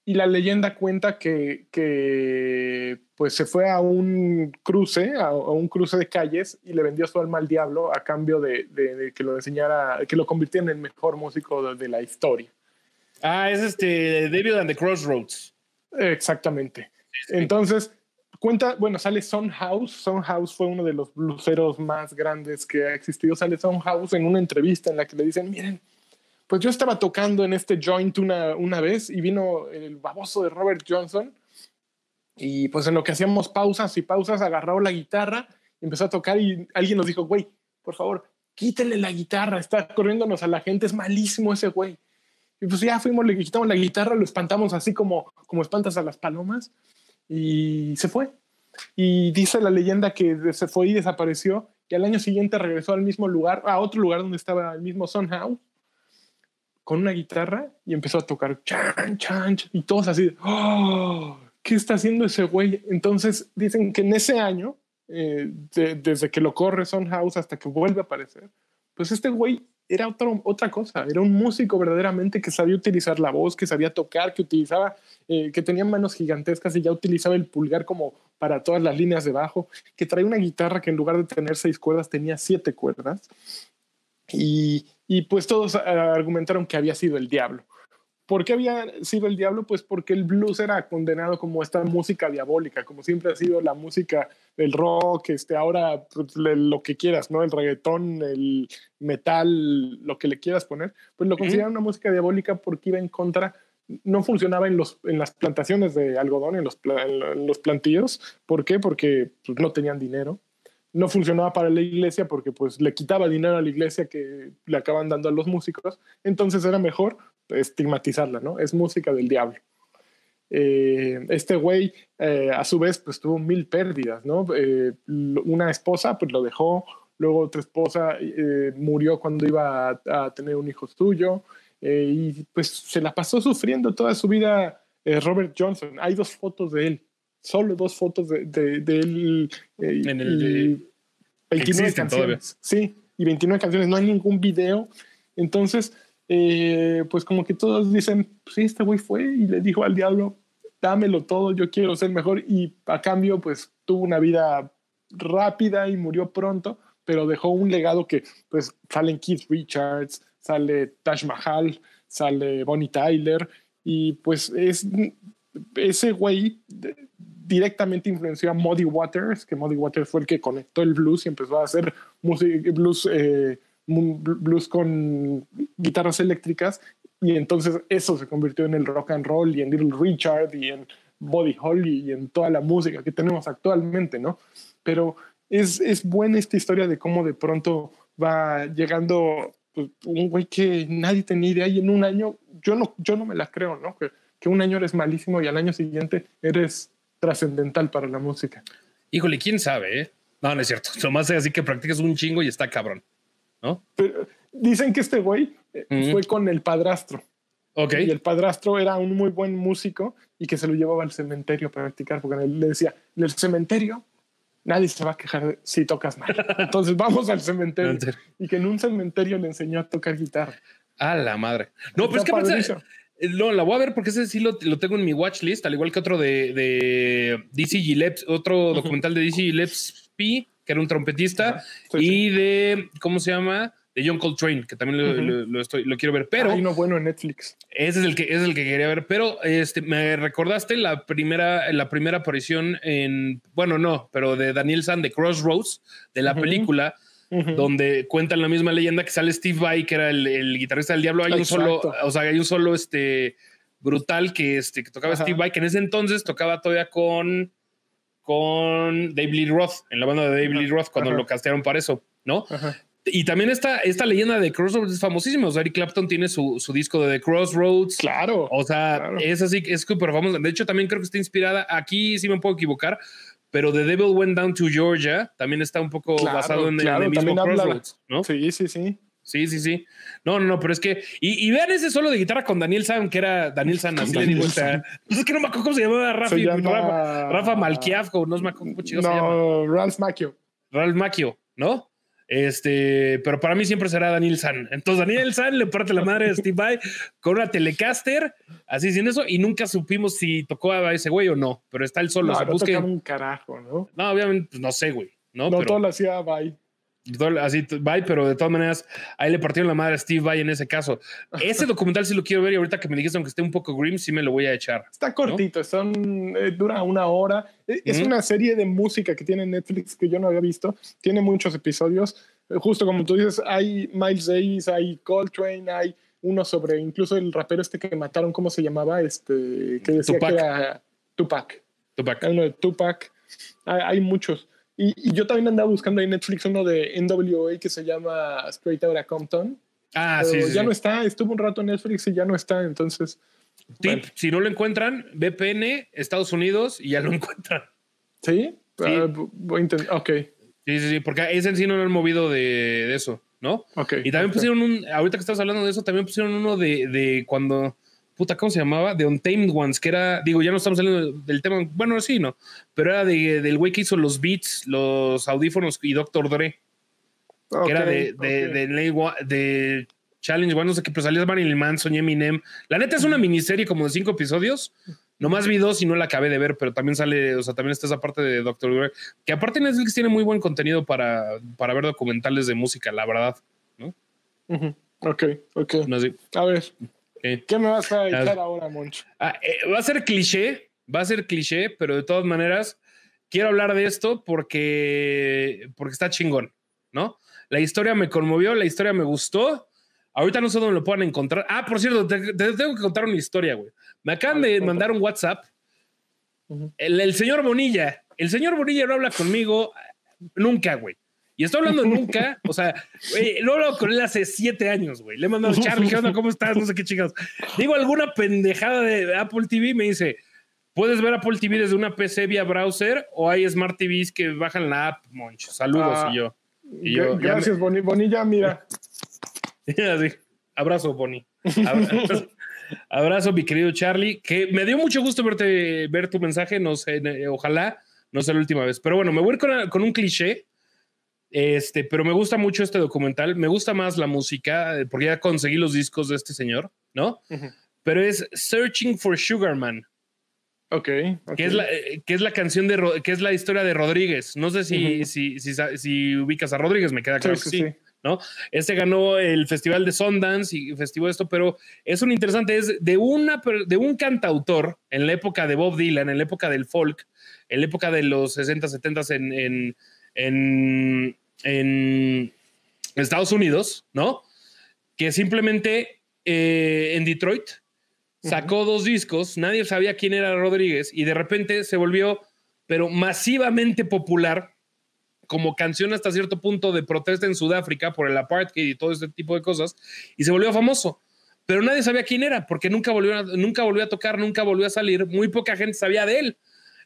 Y la leyenda cuenta que, que pues se fue a un cruce, a, a un cruce de calles y le vendió su alma al diablo a cambio de, de- de que lo enseñara, que lo convirtiera en el mejor músico de, de la historia. Ah, es este David and the Crossroads. Exactamente. Entonces, cuenta, bueno, sale Son House. Son House fue uno de los bluseros más grandes que ha existido. Sale Son House en una entrevista en la que le dicen, miren, pues yo estaba tocando en este joint una, una vez y vino el baboso de Robert Johnson y pues en lo que hacíamos pausas y pausas agarró la guitarra y empezó a tocar y alguien nos dijo, güey, por favor, quítenle la guitarra, está corriéndonos a la gente, es malísimo ese güey. Y pues ya fuimos, le quitamos la guitarra, lo espantamos así como, como espantas a las palomas y se fue. Y dice la leyenda que se fue y desapareció y al año siguiente regresó al mismo lugar, a otro lugar donde estaba el mismo Son House, con una guitarra y empezó a tocar chan, chan, chan, y todos así, "Oh, ¿qué está haciendo ese güey? Entonces dicen que en ese año, eh, de- desde que lo corre Son House hasta que vuelve a aparecer, pues este güey era otra cosa, era un músico verdaderamente que sabía utilizar la voz, que sabía tocar, que utilizaba, eh, que tenía manos gigantescas y ya utilizaba el pulgar como para todas las líneas de bajo, que traía una guitarra que en lugar de tener seis cuerdas tenía siete cuerdas. Y, y pues todos ah, argumentaron que había sido el diablo. ¿Por qué había sido el diablo? Pues porque el blues era condenado como esta música diabólica, como siempre ha sido la música del rock, este, ahora pues, le- lo que quieras, ¿no? El reggaetón, el metal, lo que le quieras poner, pues lo consideran una música diabólica porque iba en contra, no funcionaba en, los, en las plantaciones de algodón, en los, en los plantillos. ¿Por qué? Porque pues, no tenían dinero no funcionaba para la iglesia porque pues le quitaba dinero a la iglesia que le acaban dando a los músicos, entonces era mejor estigmatizarla, ¿no? Es música del diablo. Eh, este güey, eh, a su vez, pues tuvo mil pérdidas, ¿no? Eh, una esposa, pues lo dejó, luego otra esposa eh, murió cuando iba a, a tener un hijo suyo, eh, y pues se la pasó sufriendo toda su vida eh, Robert Johnson. Hay dos fotos de él, solo dos fotos de, de- de él. En el y de- 29 existen todavía. canciones. Sí, y 29 canciones. No hay ningún video. Entonces, eh, pues como que todos dicen, sí, este güey fue y le dijo al diablo, dámelo todo, yo quiero ser mejor. Y a cambio, pues tuvo una vida rápida y murió pronto, pero dejó un legado que, pues, salen Keith Richards, sale Taj Mahal, sale Bonnie Tyler, y pues es ese güey directamente influenció a Muddy Waters, que Muddy Waters fue el que conectó el blues y empezó a hacer música, blues, eh, blues con guitarras eléctricas, y entonces eso se convirtió en el rock and roll y en Little Richard y en Buddy Holly y en toda la música que tenemos actualmente, ¿no? Pero es, es buena esta historia de cómo de pronto va llegando pues, un güey que nadie tenía idea y en un año, yo no, yo no me la creo, ¿no? Que, que un año eres malísimo y al año siguiente eres trascendental para la música. Híjole, quién sabe, ¿eh? No, no es cierto. Nomás es así que practicas un chingo y está cabrón. ¿No? Pero dicen que este güey eh, fue con el padrastro Ok. y el padrastro era un muy buen músico y que se lo llevaba al cementerio para practicar porque le decía, en el cementerio nadie se va a quejar si tocas mal. Entonces vamos al cementerio. Y que en un cementerio le enseñó a tocar guitarra. A la madre. No, pero es que padrísimo. eh, no, la voy a ver porque ese sí lo, lo tengo en mi watch list, al igual que otro de, de DC Gillespie, otro documental de DC Gillespie, que era un trompetista, y de, ¿cómo se llama? De John Coltrane, que también lo, Ujú. lo- lo estoy, lo quiero ver, pero Hay uno bueno en Netflix. ese es el que ese es el que quería ver. Pero este me recordaste la primera, la primera aparición en, bueno, no, pero de Daniel San de Crossroads, de la película, donde cuentan la misma leyenda que sale Steve Vai, que era el, el guitarrista del diablo. Hay un solo, o sea, hay un solo este brutal que, este, que tocaba Ajá. Steve Vai, que en ese entonces tocaba todavía con, con Dave Lee Roth, en la banda de Dave. Lee Roth, cuando Ajá. lo castearon para eso, ¿no? Ajá. Y también esta, esta leyenda de Crossroads es famosísima. O sea, Eric Clapton tiene su, su disco de The Crossroads. Claro. O sea, Claro. es así, es súper famosa. De hecho, también creo que está inspirada. Aquí sí me puedo equivocar, pero The Devil Went Down to Georgia también está un poco Claro, basado en, claro, el mismo también habla- Crossroads, ¿no? Sí, sí, sí. Sí, sí, sí. No, no, no, pero es que. Y, y vean ese solo de guitarra con Daniel San, que era Daniel San, así le digo. o sea, pues es que no me acuerdo cómo se llamaba Rafa, Se llama- Rafa, Rafa no me acuerdo cómo chingados se llama. No, Ralph Macchio. Ralph Macchio, ¿no? Este, pero para mí siempre será Daniel San. Entonces, Daniel San le parte la madre a Steve Vai con una Telecaster, así sin eso, y nunca supimos si tocó a ese güey o no, pero está el solo. No, se no busque- un carajo, ¿no? No, obviamente, pues no sé, güey, ¿no? No, pero todo lo hacía Bye. Así, Vai, pero de todas maneras, ahí le partieron la madre a Steve Vai en ese caso. Ese documental sí lo quiero ver y ahorita que me dijiste, aunque esté un poco grim, sí me lo voy a echar. Está cortito, son, eh, dura una hora. Eh, Es Ujú. una serie de música que tiene Netflix que yo no había visto. Tiene muchos episodios. Eh, Justo como tú dices, hay Miles Davis, hay Coltrane, hay uno sobre incluso el rapero este que mataron, ¿cómo se llamaba? Este, que decía Tupac. que era Tupac. Tupac. Hay uno de Tupac. Hay, hay muchos. Y, y yo también andaba buscando ahí en Netflix uno de NWA que se llama Straight Outta Compton. Ah, sí, sí. ya sí. no está. Estuvo un rato en Netflix y ya no está. Entonces, Tip, Bueno. si no lo encuentran, VPN, Estados Unidos, y ya lo encuentran. ¿sí? Sí. Ah, voy a intentar. Ok. Sí, sí, sí, porque ese en sí no lo han movido de, de eso, ¿no? Ok. Y también pusieron un, ahorita que estás hablando de eso, también pusieron uno de, de cuando, puta, ¿cómo se llamaba? De Untamed Ones, que era, digo, ya no estamos saliendo del tema, bueno, sí, ¿no? Pero era de, del güey que hizo los beats, los audífonos y Doctor Dre, Ok, que era de, de, ok. de, de Challenge One, no sé qué, pero salía Marilyn Manson y Eminem. La neta es una miniserie como de cinco episodios. Nomás vi dos y no la acabé de ver, pero también sale, o sea, también está esa parte de Doctor Dre, que aparte Netflix tiene muy buen contenido para, para ver documentales de música, la verdad. Ujú. Ok, ok. No sé. A ver, ¿qué? ¿qué me vas a echar ahora, Moncho? Ah, eh, va a ser cliché, va a ser cliché, pero de todas maneras quiero hablar de esto porque, porque está chingón, ¿no? La historia me conmovió, la historia me gustó. Ahorita no sé dónde lo puedan encontrar. Ah, por cierto, te, te tengo que contar una historia, güey. Me acaban de mandar un WhatsApp. El señor Bonilla, el señor Bonilla no habla conmigo nunca, güey. Y estoy hablando nunca, o sea, güey, no hablado con él hace siete años, güey. Le he mandado, Charlie, ¿qué onda? ¿Cómo estás? No sé qué chingados. Digo alguna pendejada de Apple TV y me dice, ¿puedes ver Apple TV desde una PC vía browser o hay Smart TVs que bajan la app, Moncho? Saludos Ah, y yo. Y Gracias, Boni- Bonilla. Mira, Así. Abrazo, Bonnie. Abrazo, abrazo, mi querido Charlie, que me dio mucho gusto verte, ver tu mensaje. No sé, ojalá no sea la última vez. Pero bueno, me voy a ir con, con un cliché. Este, pero me gusta mucho este documental. Me gusta más la música, eh, porque ya conseguí los discos de este señor, ¿no? Ujú. Pero es Searching for Sugarman, Ok. ok. que es la, eh, que es la canción de, que es la historia de Rodríguez. No sé si, Ujú. si, si, sa- si ubicas a Rodríguez, me queda claro sí, que sí. sí. ¿no? Este ganó el Festival de Sundance y festival esto, pero es un interesante, es de, una, de un cantautor en la época de Bob Dylan, en la época del folk, en la época de los 60, 70 en, en, en, en Estados Unidos, ¿no? Que simplemente eh, en Detroit sacó dos discos, nadie sabía quién era Rodríguez y de repente se volvió, pero masivamente popular como canción hasta cierto punto de protesta en Sudáfrica por el apartheid y todo este tipo de cosas, y se volvió famoso. Pero nadie sabía quién era, porque nunca volvió, a, nunca volvió a tocar, nunca volvió a salir, muy poca gente sabía de él.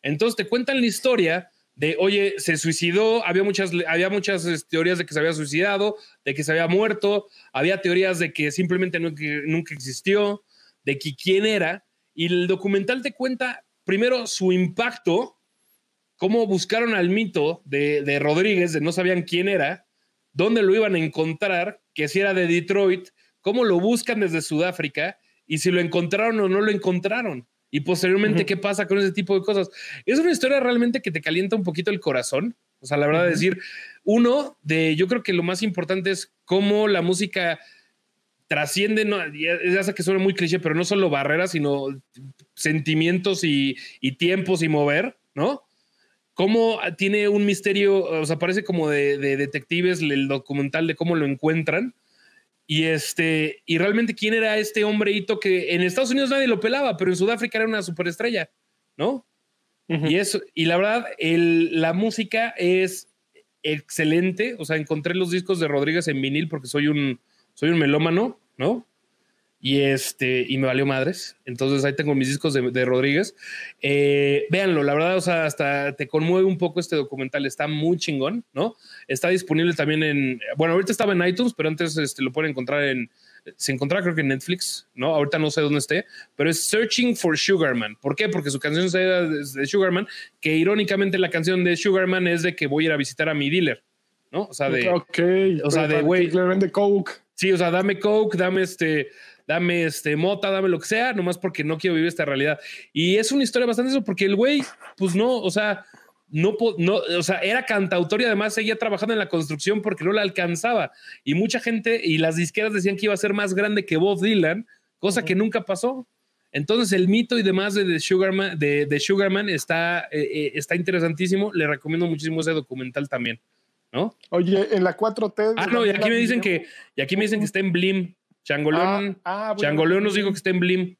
Entonces te cuentan la historia de, oye, se suicidó, había muchas, había muchas teorías de que se había suicidado, de que se había muerto, había teorías de que simplemente que nunca existió, de que quién era, y el documental te cuenta primero su impacto cómo buscaron al mito de Rodríguez, de no sabían quién era, dónde lo iban a encontrar, que si era de Detroit, cómo lo buscan desde Sudáfrica y si lo encontraron o no lo encontraron. Y posteriormente. ¿qué pasa con ese tipo de cosas? Es una historia realmente que te calienta un poquito el corazón. O sea, la verdad, Ujú. decir, uno, de yo creo que lo más importante es cómo la música trasciende, no, ya, ya sé que suena muy cliché, pero no solo barreras, sino sentimientos y, y tiempos y mover, ¿no? Cómo tiene un misterio, o sea, parece como de, de detectives el documental de cómo lo encuentran. Y este, y realmente quién era este hombreito que en Estados Unidos nadie lo pelaba, pero en Sudáfrica era una superestrella, ¿no? Y eso, y la verdad, el- la música es excelente. O sea, encontré los discos de Rodríguez en vinil porque soy un, soy un melómano, ¿no? Y este, y me valió madres. Entonces ahí tengo mis discos de, de Rodríguez. Eh, véanlo, la verdad, o sea, hasta te conmueve un poco este documental. Está muy chingón, ¿no? Está disponible también en, bueno, ahorita estaba en iTunes, pero antes este, lo pueden encontrar en, se encontraba creo que en Netflix, ¿no? Ahorita no sé dónde esté, pero es Searching for Sugarman. ¿Por qué? Porque su canción era de, Sugarman, que irónicamente la canción de Sugarman es de que voy a ir a visitar a mi dealer, ¿no? O sea, de, ok. o sea, de güey. que Le vende Coke. Sí, o sea, dame coke, dame este, dame este mota, dame lo que sea, nomás porque no quiero vivir esta realidad. Y es una historia bastante eso, porque el güey, pues no, o sea, no, no, o sea, era cantautor y además seguía trabajando en la construcción porque no la alcanzaba. Y mucha gente y las disqueras decían que iba a ser más grande que Bob Dylan, cosa que nunca pasó. Entonces el mito y demás de, Sugarman, de, de Sugarman está, eh, eh, está interesantísimo. Le recomiendo muchísimo ese documental también, ¿no? Oye, en la 4T. Ah, no, y aquí me dicen que, y aquí me dicen que está en Blim. Changoleón, Ah, ah, Changoleón nos dijo que está en Blim.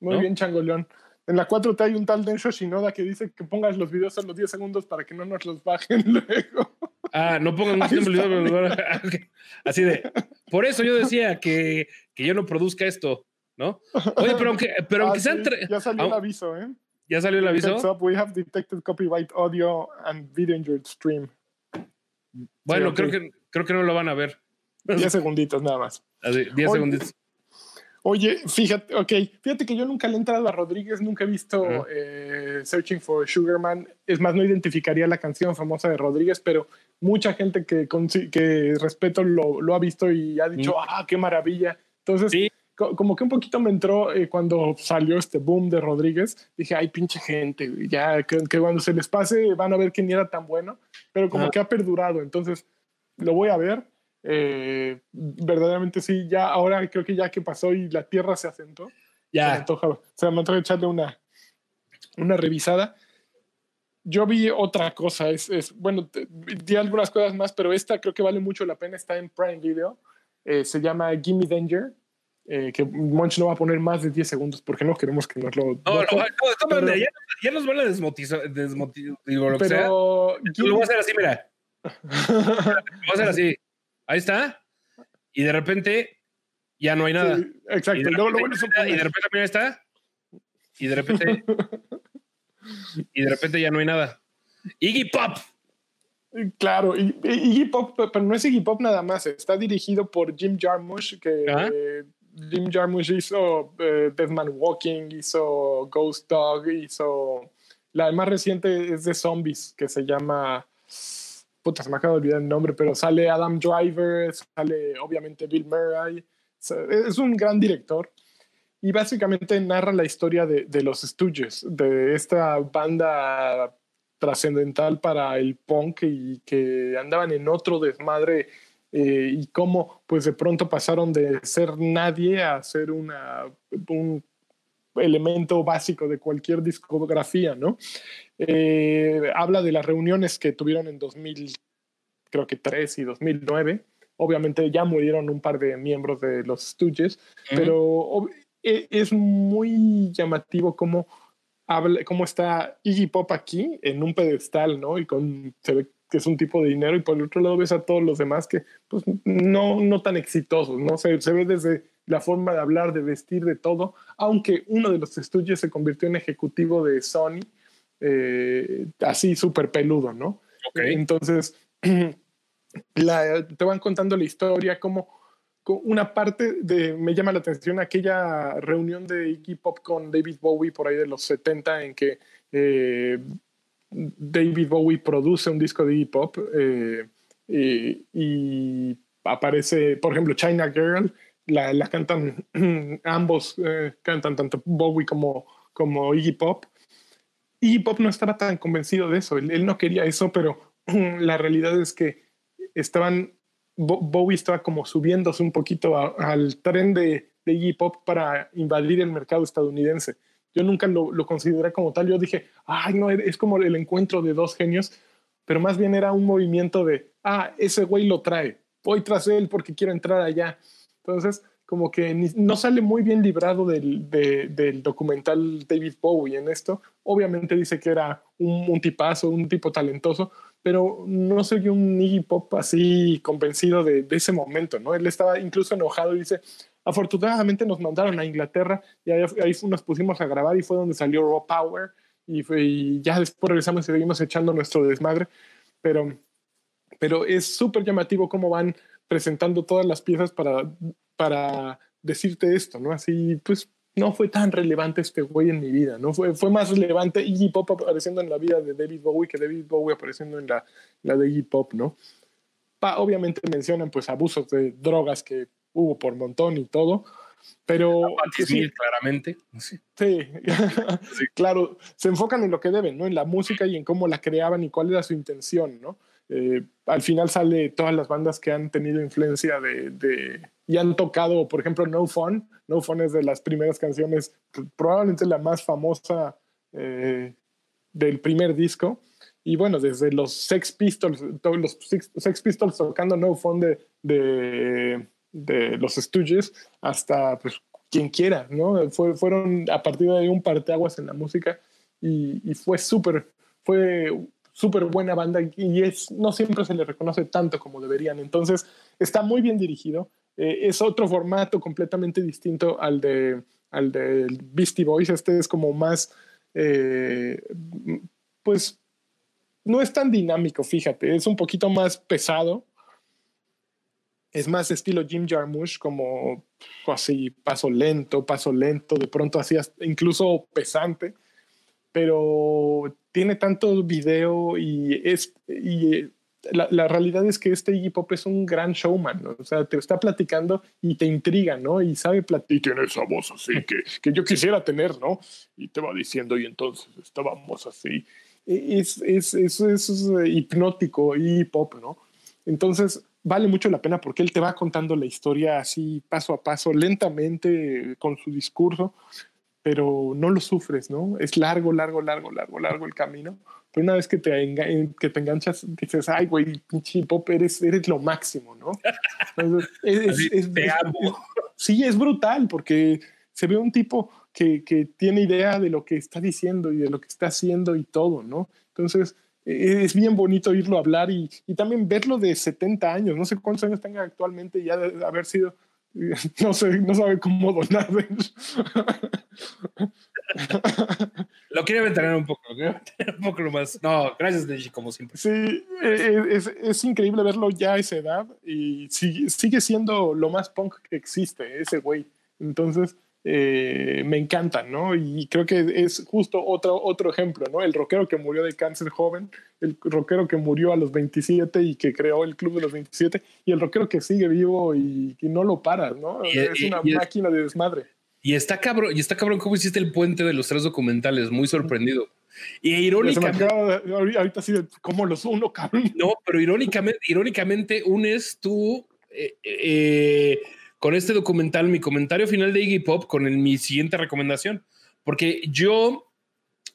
Muy ¿no? bien, Changoleón. En la 4T hay un tal Densho Shinoda que dice que pongas los videos a los 10 segundos para que no nos los bajen luego. Ah, no pongan mucho tiempo. el video, ok. Así de. Por eso yo decía que, que yo no produzca esto, ¿no? Oye, pero aunque, pero aunque Ah, sean. sí, tre- Ya salió el aviso, ¿eh? ya salió el aviso. up, we have detected copyright audio and video in your stream. Bueno, creo, que, creo que no lo van a ver. 10 segunditos nada más. Así, 10 Oye, segundos. Oye, fíjate, ok, fíjate que yo nunca le he entrado a Rodríguez, nunca he visto Ujú. eh, Searching for Sugarman. Es más, no identificaría la canción famosa de Rodríguez, pero mucha gente que, que respeto lo, lo ha visto y ha dicho, Mm. ah, qué maravilla. Entonces, Sí. co- como que un poquito me entró eh, cuando salió este boom de Rodríguez. Dije, ay, pinche gente, ya que, que cuando se les pase van a ver ni era tan bueno, pero como Ajá. que ha perdurado. Entonces, lo voy a ver. Eh, verdaderamente sí, ya ahora creo que ya que pasó y la tierra se asentó, se me Ya. antoja, se me antoja echarle una, una revisada. Yo vi otra cosa, es, es bueno, te- di algunas cosas más, pero esta creo que vale mucho la pena, está en Prime Video, eh, se llama Gimme Danger, eh, que Monch no va a poner más de 10 segundos porque no queremos que nos lo... No, pero- ya, ya nos van a desmotivar, desmotiv- digo, lo que sea. pero Lo voy a hacer así, mira. Lo voy a hacer así. Ahí está. Y de repente ya no hay nada. Sí, exacto, Y de repente- y de repente mira, ahí está. Y de repente. y de repente ya no hay nada. Iggy Pop. Claro, Iggy Pop, pero no es Iggy Pop nada más, está dirigido por Jim Jarmusch, que eh, Jim Jarmusch hizo eh, Dead Man Walking, hizo Ghost Dog, hizo... La más reciente es de zombies, que se llama... puta, se me acaba de olvidar el nombre, pero sale Adam Driver, sale obviamente Bill Murray, sea, es un gran director. Y básicamente narra la historia de, de los Stooges, de esta banda trascendental para el punk y que andaban en otro desmadre eh, y cómo pues de pronto pasaron de ser nadie a ser una, un elemento básico de cualquier discografía, ¿no? Eh, habla de las reuniones que tuvieron en 2000, creo que 3 y 2009. Obviamente ya murieron un par de miembros de los Stooges, pero e, es muy llamativo cómo habla, cómo está Iggy Pop aquí en un pedestal, ¿no? Y con, se ve que es un tipo de dinero y por el otro lado ves a todos los demás que pues no, no tan exitosos, ¿no? Se, se ve desde la forma de hablar, de vestir, de todo, aunque uno de los estudios se convirtió en ejecutivo de Sony, eh, así súper peludo, ¿no? Ok. Entonces, la- te van contando la historia, como una parte de, me llama la atención aquella reunión de Iggy Pop con David Bowie por ahí de los 70 en que eh, David Bowie produce un disco de Iggy Pop eh, y, y aparece, por ejemplo, China Girl, la, cantan ambos, eh, cantan tanto Bowie como, como Iggy Pop. Iggy Pop no estaba tan convencido de eso, él, no quería eso, pero la realidad es que estaban, Bo- Bowie estaba como subiéndose un poquito al tren de, de Iggy Pop para invadir el mercado estadounidense. Yo nunca lo, lo consideré como tal, yo dije, ay, no, es como el encuentro de dos genios, pero más bien era un movimiento de, ah, ese güey lo trae, voy tras él porque quiero entrar allá. Entonces, como que ni- no sale muy bien librado del, de- del documental David Bowie en esto. Obviamente dice que era un, un tipazo, un tipo talentoso, pero no vio un Iggy Pop así convencido de, de ese momento, ¿no? Él estaba incluso enojado y dice, afortunadamente nos mandaron a Inglaterra y ahí, ahí nos pusimos a grabar y fue donde salió Raw Power y, fue- y ya después regresamos y seguimos echando nuestro desmadre, pero, pero es súper llamativo cómo van presentando todas las piezas para, para decirte esto, ¿no? Así, pues no fue tan relevante este güey en mi vida, ¿no? Fue, fue más relevante Iggy Pop apareciendo en la vida de David Bowie que David Bowie apareciendo en la, la de Iggy Pop, ¿no? Pa- obviamente mencionan pues abusos de drogas que hubo por montón y todo, pero pues, sí, claramente. Sí. Sí, claro, se enfocan en lo que deben, ¿no? En la música y en cómo la creaban y cuál era su intención, ¿no? Eh, al final sale todas las bandas que han tenido influencia de, y han tocado, por ejemplo, No Fun. No Fun es de las primeras canciones, probablemente la más famosa eh, del primer disco. Y bueno, desde los Sex Pistols, todos los Sex Pistols tocando No Fun de, de, los Stooges hasta pues quien quiera, ¿no? Fue, fueron a partir de ahí un parteaguas en la música y, y fue súper, fue súper buena banda y es, no siempre se le reconoce tanto como deberían. Entonces, está muy bien dirigido. Eh, es otro formato completamente distinto al de al del Beastie Boys. Este es como más, eh, pues, no es tan dinámico, fíjate. Es un poquito más pesado. Es más estilo Jim Jarmusch, como así, paso lento, paso lento, de pronto así, incluso pesante, pero tiene tanto video y es, y eh, la, la realidad es que este Iggy Pop es un gran showman, ¿no? o sea, te está platicando y te intriga, ¿no? Y sabe platicar. Y tiene esa voz así que, que yo quisiera tener, ¿no? Y te va diciendo, y entonces estábamos así. E, Es, es, es, es, eh, hipnótico y pop, ¿no? Entonces, vale mucho la pena porque él te va contando la historia así paso a paso, lentamente, con su discurso, pero no lo sufres, ¿no? Es largo, largo, largo, largo, largo el camino. Pero una vez que te, enga- que te enganchas, dices, ay, güey, pinche pop, eres, eres lo máximo, ¿no? Entonces, es- es- te es- amo. sí, es brutal porque se ve un tipo que, que tiene idea de lo que está diciendo y de lo que está haciendo y todo, ¿no? Entonces, eh, es bien bonito irlo a hablar y, y también verlo de 70 años, no sé cuántos años tenga actualmente, ya de haber sido, no sé, no sabe cómo donar. Lo quiero ventanear un poco, lo quiero ventanear un poco más. No, gracias, Deji, como siempre. Sí, eh, es, es increíble verlo ya a esa edad y sigue, sigue siendo lo más punk que existe, ese güey. Entonces, eh, me encantan, ¿no? Y creo que es justo otro, otro ejemplo, ¿no? El rockero que murió de cáncer joven, el rockero que murió a los 27 y que creó el club de los 27, y el rockero que sigue vivo y, y no lo paras, ¿no? Y- es una y- máquina de desmadre. Y está cabrón, y está cabrón cómo hiciste el puente de los tres documentales, muy sorprendido. Y me irónicamente, ahorita sí, de, ¿cómo los uno, cabrón? no, pero irónicamente, irónicamente unes tú eh, eh, con este documental mi comentario final de Iggy Pop con el- mi siguiente recomendación. Porque yo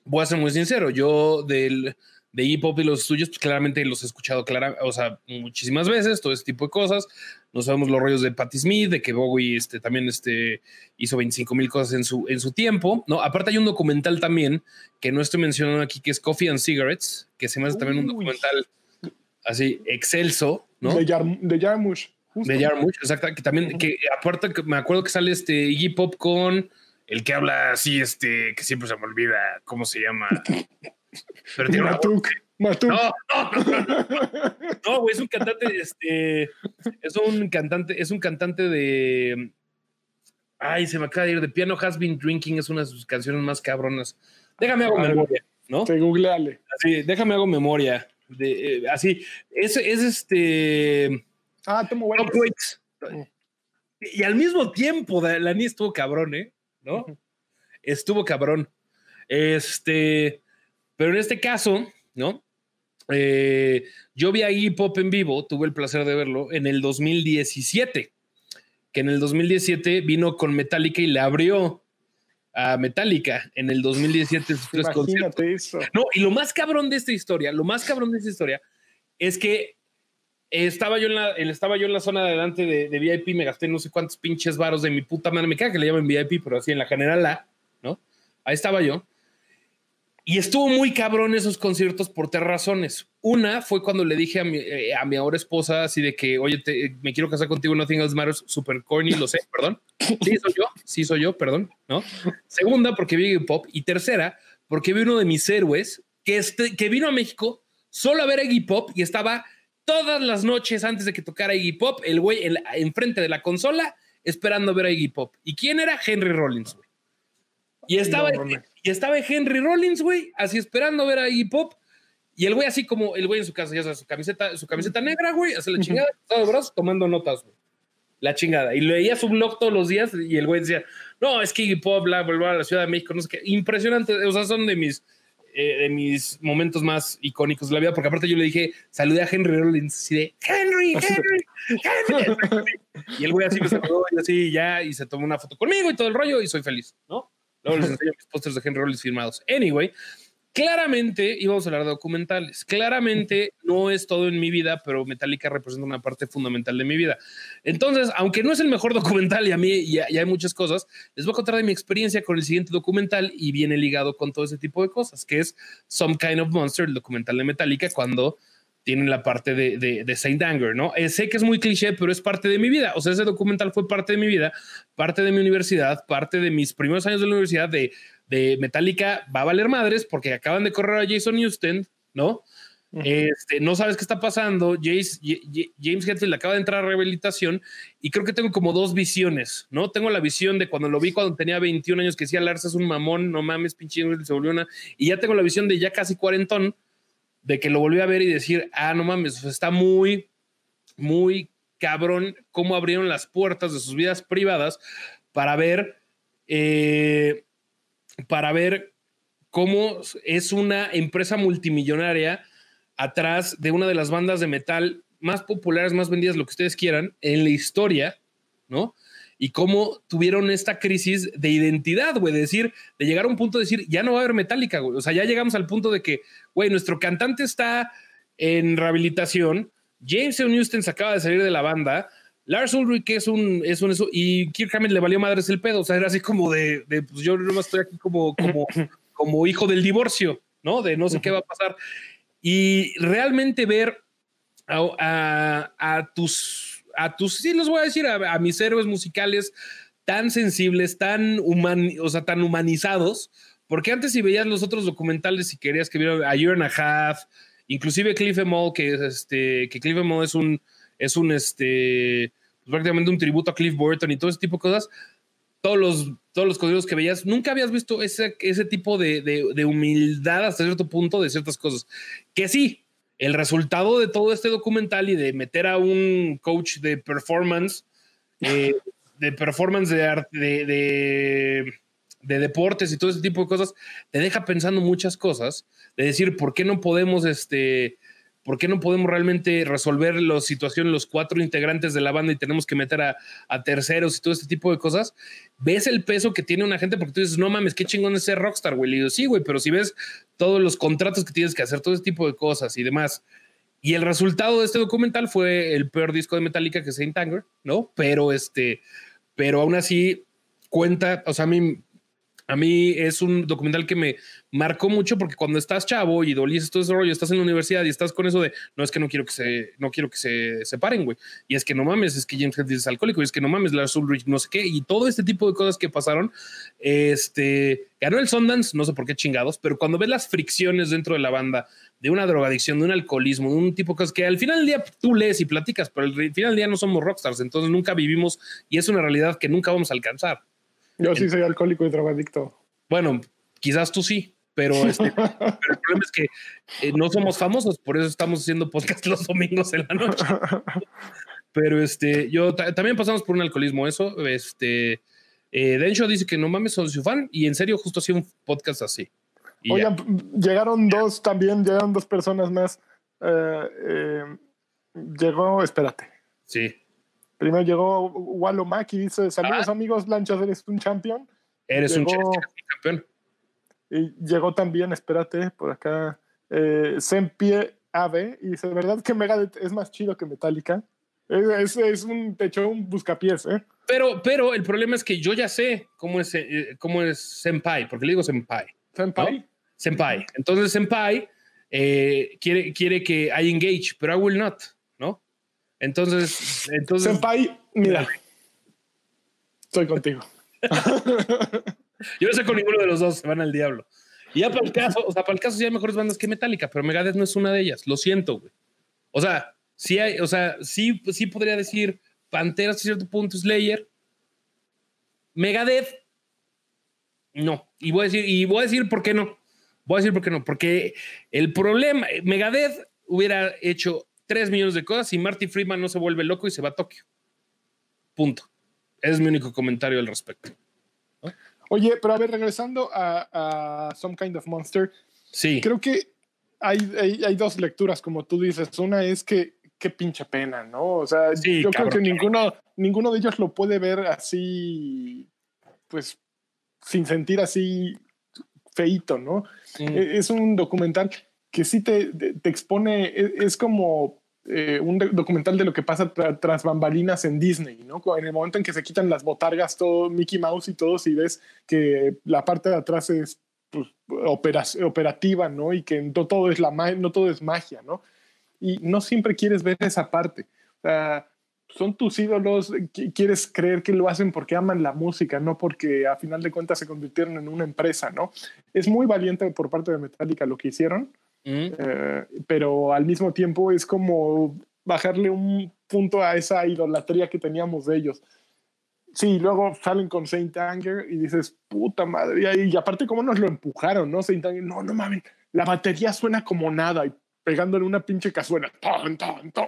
voy a ser muy sincero, yo del, de Iggy Pop y los suyos, pues claramente los he escuchado clara, o sea, muchísimas veces, todo ese tipo de cosas. No sabemos los rollos de Patti Smith, de que Bowie este, también este, hizo 25 mil cosas en su, en su tiempo, ¿no? Aparte hay un documental también que no estoy mencionando aquí, que es Coffee and Cigarettes, que se me hace también un Uy. documental así excelso, ¿no? De, Yarm- de Jarmusch. Justo. De Jarmusch, exacto, que también, que aparte que me acuerdo que sale este Iggy Pop con el que habla así, este, que siempre se me olvida cómo se llama. Pero tiene una Matuk. Matuk. No, no, no, no, no, güey, es un cantante, este, es un cantante, es un cantante de, ay, se me acaba de ir, de Piano Has Been Drinking, es una de sus canciones más cabronas. Déjame hago Ah, memoria, ¿no? Te googleale. Así, déjame hago memoria. De, eh, así, es, es este, Ah. Top Waits. Y al mismo tiempo, Lani estuvo cabrón, ¿eh? ¿No? Estuvo cabrón. Este, pero en este caso, ¿no? Eh, yo vi a Iggy Pop en vivo, tuve el placer de verlo en el 2017, que en el 2017 vino con Metallica y le abrió a Metallica en el 2017 sus tres conciertos. Imagínate eso. No, y lo más cabrón de esta historia, lo más cabrón de esta historia es que estaba yo en la, estaba yo en la zona de adelante de, de VIP, me gasté no sé cuántos pinches varos de mi puta madre, me caga que le llamen VIP, pero así en la general A, ¿no? Ahí estaba yo. Y estuvo muy cabrón esos conciertos por tres razones. Una fue cuando le dije a mi, eh, a mi ahora esposa así de que, oye, te- me quiero casar contigo, Nothing Else Matters, super corny, lo sé, perdón. Sí, soy yo, sí soy yo, perdón, ¿no? Segunda, porque vi Pop. Y tercera, porque vi uno de mis héroes que, este, que vino a México solo a ver a Iggy Pop y estaba todas las noches antes de que tocara Iggy Pop, el güey en enfrente de la consola esperando ver a Iggy Pop. ¿Y quién era? Henry Rollins, güey. Y estaba, No, y estaba Henry Rollins, güey, así esperando ver a Iggy Pop. Y el güey así como el güey en su casa, ya sabes, su camiseta, su camiseta negra, güey, hace la chingada, cruzado de brazos, tomando notas, güey. La chingada. Y leía su blog todos los días y el güey decía, no, es que Iggy Pop, bla, bla, bla, la Ciudad de México, no sé qué. Impresionante. O sea, son de mis, eh, de mis momentos más icónicos de la vida, porque aparte yo le dije, saludé a Henry Rollins, así de, Henry, Henry, Henry. y el güey así me saludó y así ya, y se tomó una foto conmigo y todo el rollo y soy feliz, ¿no? Luego les enseño mis pósters de Henry Rollins firmados. Anyway, claramente íbamos a hablar de documentales. Claramente no es todo en mi vida, pero Metallica representa una parte fundamental de mi vida. Entonces, aunque no es el mejor documental y a mí y, y hay muchas cosas, les voy a contar de mi experiencia con el siguiente documental y viene ligado con todo ese tipo de cosas, que es Some Kind of Monster, el documental de Metallica, cuando tienen la parte de Saint Anger, ¿no? Eh, sé que es muy cliché, pero es parte de mi vida. O sea, ese documental fue parte de mi vida, parte de mi universidad, parte de mis primeros años de la universidad de, de Metallica. Va a valer madres porque acaban de correr a Jason Newsted, ¿no? Este, no sabes qué está pasando. James, James Hetfield acaba de entrar a rehabilitación y creo que tengo como dos visiones, ¿no? Tengo la visión de cuando lo vi cuando tenía 21 años que decía Lars es un mamón, no mames, pinche se volvió una. Y ya tengo la visión de ya casi cuarentón de que lo volví a ver y decir, ah, no mames, está muy, muy cabrón cómo abrieron las puertas de sus vidas privadas para ver, eh, para ver cómo es una empresa multimillonaria atrás de una de las bandas de metal más populares, más vendidas, lo que ustedes quieran, en la historia, ¿no? Y cómo tuvieron esta crisis de identidad, güey, de decir, de llegar a un punto de decir, ya no va a haber Metallica, güey. O sea, ya llegamos al punto de que, güey, nuestro cantante está en rehabilitación, James Newsted se acaba de salir de la banda, Lars Ulrich que es un, es un eso, y Kirk Hammett le valió madres el pedo. O sea, era así como de, de pues yo nomás estoy aquí como, como, como hijo del divorcio, ¿no? De no sé qué va a pasar. Y realmente ver a, a, a tus, a tus, sí les voy a decir, a, a mis héroes musicales tan sensibles, tan, human, o sea, tan humanizados, porque antes si veías los otros documentales y querías que viera a Year and a Half, inclusive Cliff Mall, que es este, que Cliff Mall es un, es un, este, pues prácticamente un tributo a Cliff Burton y todo ese tipo de cosas, todos los, todos los códigos que veías, nunca habías visto ese, ese tipo de, de, de humildad hasta cierto punto de ciertas cosas. Que sí, el resultado de todo este documental y de meter a un coach de performance, eh, de performance de, arte, de, de, de deportes y todo ese tipo de cosas, te deja pensando muchas cosas, de decir, ¿por qué no podemos, este, por qué no podemos realmente resolver la situación los cuatro integrantes de la banda y tenemos que meter a, a terceros y todo este tipo de cosas? Ves el peso que tiene una gente porque tú dices, no mames, qué chingón es ser rockstar, güey. Y digo, sí, güey, pero si ves todos los contratos que tienes que hacer, todo ese tipo de cosas y demás. Y el resultado de este documental fue el peor disco de Metallica que es Saint Anger, ¿no? Pero este, pero aún así cuenta, o sea, a mí, a mí es un documental que me marcó mucho porque cuando estás chavo y dolices todo ese rollo, estás en la universidad y estás con eso de no es que no quiero que se, no quiero que se separen, güey. Y es que no mames, es que James Hetfield es alcohólico, y es que no mames, Lars Ulrich, no sé qué, y todo este tipo de cosas que pasaron. Este ganó el Sundance, no sé por qué chingados, pero cuando ves las fricciones dentro de la banda, de una drogadicción, de un alcoholismo, de un tipo de cosas que al final del día tú lees y platicas, pero al final del día no somos rockstars, entonces nunca vivimos y es una realidad que nunca vamos a alcanzar. Yo sí soy alcohólico y drogadicto. Bueno, quizás tú sí, pero, este, pero el problema es que eh, no somos famosos, por eso estamos haciendo podcast los domingos en la noche. Pero este, yo ta- también pasamos por un alcoholismo, eso. Este, eh, Densho dice que no mames, soy su fan y en serio, justo hacía un podcast así. Y ya. Oigan, llegaron dos también, llegaron dos personas más. Eh, eh, llegó, espérate. sí, Primero llegó Wallo Maki, dice: Saludos Ah. amigos, Lanchas, eres un champion. eres un Llegó- Chelsea campeón. Y llegó también, espérate, por acá, eh, Sempie Ave, y dice: ¿Verdad que Megadeth es más chido que Metallica? Es, es, es un techo, un buscapiés, ¿eh? Pero, pero el problema es que yo ya sé cómo es, eh, cómo es Senpai, porque le digo Senpai. Senpai. Senpai. Entonces, Senpai eh, quiere, quiere que I engage, pero I will not, ¿no? Entonces, entonces Senpai, mira. Estoy contigo. yo no sé con ninguno de los dos, se van al diablo. Y ya para el caso, o sea, para el caso sí hay mejores bandas que Metallica, pero Megadeth no es una de ellas, lo siento, güey. O sea, sí hay, o sea, sí, sí podría decir Pantera hasta cierto punto, Slayer. Megadeth, no. Y voy a decir, y voy a decir por qué no. Voy a decir por qué no. Porque el problema, Megadeth hubiera hecho 3 millones de cosas y Marty Friedman no se vuelve loco y se va a Tokio. Punto. Ese es mi único comentario al respecto. Oye, pero a ver, regresando a, a Some Kind of Monster, Sí. creo que hay, hay, hay dos lecturas, como tú dices. Una es que qué pinche pena, ¿no? O sea, Sí, yo cabrón. creo que ninguno, ninguno de ellos lo puede ver así, pues, sin sentir así feito, ¿no? Mm. E- Es un documental que sí te, te- expone, e- es como eh, un documental de lo que pasa tra- tras bambalinas en Disney, ¿no? En el momento en que se quitan las botargas, todo Mickey Mouse y todo, si ves que la parte de atrás es pues, opera- operativa, ¿no? Y que no todo es la no todo es magia, ¿no? Y no siempre quieres ver esa parte. Son tus ídolos, qui- quieres creer que lo hacen porque aman la música, no porque a final de cuentas se convirtieron en una empresa, ¿no? Es muy valiente por parte de Metallica lo que hicieron, Mm. eh, pero al mismo tiempo es como bajarle un punto a esa idolatría que teníamos de ellos. Sí, luego salen con Saint Anger y dices, puta madre, y, aparte cómo nos lo empujaron, ¿no? Saint Anger, no, no mames, la batería suena como nada y pegándole una pinche cazuela. Ton, ton, ton.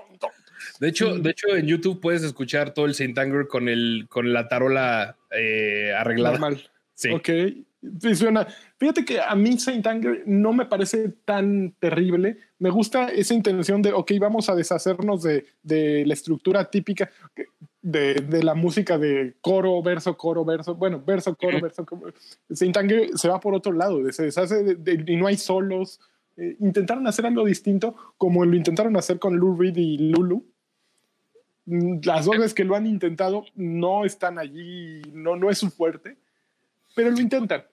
De hecho, de hecho, en YouTube puedes escuchar todo el Saint Anger con, el, con la tarola eh, arreglada. Normal. Sí. Ok. Fíjate que a mí Saint Anger no me parece tan terrible. Me gusta esa intención de, ok, vamos a deshacernos de, de la estructura típica de, de la música de coro, verso, coro, verso. Bueno, verso, coro, verso. coro. Saint Anger se va por otro lado, se deshace de, de- y no hay solos. Eh, intentaron hacer algo distinto, como lo intentaron hacer con Lou Reed y Lulu. Mm, Las dos veces que lo han intentado no están allí, no, no es su fuerte pero lo intentan.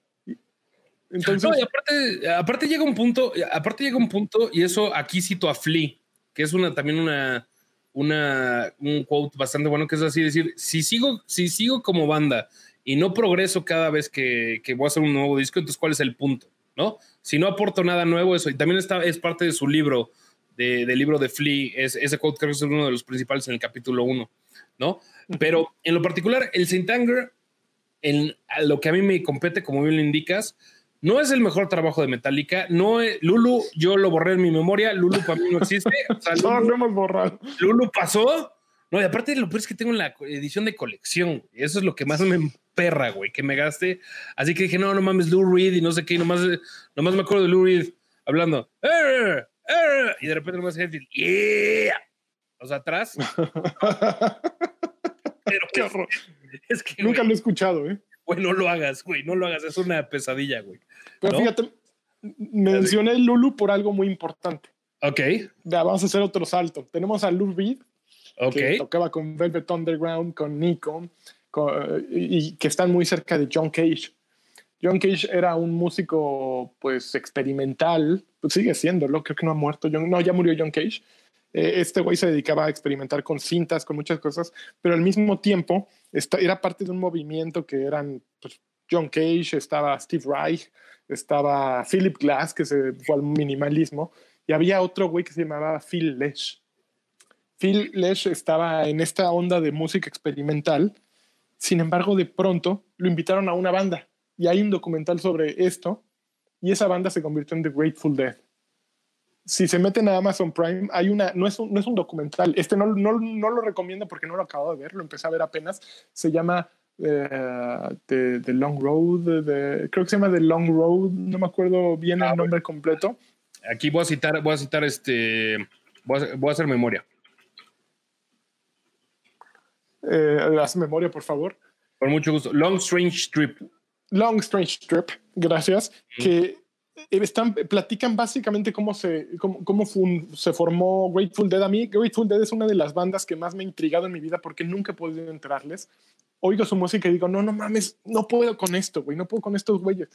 Entonces, No, y aparte, aparte llega un punto, aparte llega un punto, y eso aquí cito a Flea, que es una también una, una un quote bastante bueno, que es así decir, si sigo, si sigo como banda y no progreso cada vez que, que voy a hacer un nuevo disco, entonces ¿cuál es el punto? ¿No? Si no aporto nada nuevo, eso, y también está, es parte de su libro, de- del libro de Flea, es, ese quote creo que es uno de los principales en el capítulo 1, ¿no? Pero en lo particular, el Saint Anger en lo que a mí me compete, como bien lo indicas, no es el mejor trabajo de Metallica. No es- Lulu, yo lo borré en mi memoria. Lulu para mí no existe. O sea, No, Lulu, lo hemos borrado. Lulu pasó. No, y aparte lo peor es que tengo la edición de colección. Y eso es lo que más me emperra, güey, que me gaste. Así que dije, no, no mames, Lou Reed y no sé qué. Y nomás, nomás me acuerdo de Lou Reed hablando. "Eh, eh", y de repente nomás Hetfield, yeah. O sea, atrás. Pero Qué horror. es que, Nunca güey, lo he escuchado, ¿eh? Güey, no lo hagas, güey, no lo hagas. Es una pesadilla, güey. Pero ¿No? fíjate, mencioné Lulu por algo muy importante. Ok, Ya, vamos a hacer otro salto. Tenemos a Lou Reed, que ok. tocaba con Velvet Underground, con Nico, con- y, y que están muy cerca de John Cage. John Cage era un músico, pues, experimental, pues sigue siéndolo, creo que no ha muerto, John- no, ya murió John Cage. Eh, este güey se dedicaba a experimentar con cintas, con muchas cosas, pero al mismo tiempo era parte de un movimiento que eran pues, John Cage, estaba Steve Reich, estaba Philip Glass, que se fue al minimalismo, y había otro güey que se llamaba Phil Lesh. Phil Lesh estaba en esta onda de música experimental, sin embargo, de pronto lo invitaron a una banda y hay un documental sobre esto y esa banda se convirtió en The Grateful Dead. Si se meten a Amazon Prime, hay una, no es un, no es un documental, este no, no, no lo recomiendo porque no lo acabo de ver, lo empecé a ver apenas, se llama eh, The, The Long Road, The- creo que se llama The Long Road, no me acuerdo bien Ah, el nombre completo. Aquí voy a citar, voy a citar este. Voy a, voy a hacer memoria. Eh, haz memoria, por favor. Con mucho gusto. Long Strange Trip. Long Strange Trip, gracias, que están, platican básicamente cómo, se, cómo, cómo fun- se formó Grateful Dead. A mí Grateful Dead es una de las bandas que más me ha intrigado en mi vida porque nunca he podido entrarles. Oigo su música y digo, no, no mames, no puedo con esto, güey, no puedo con estos güeyes.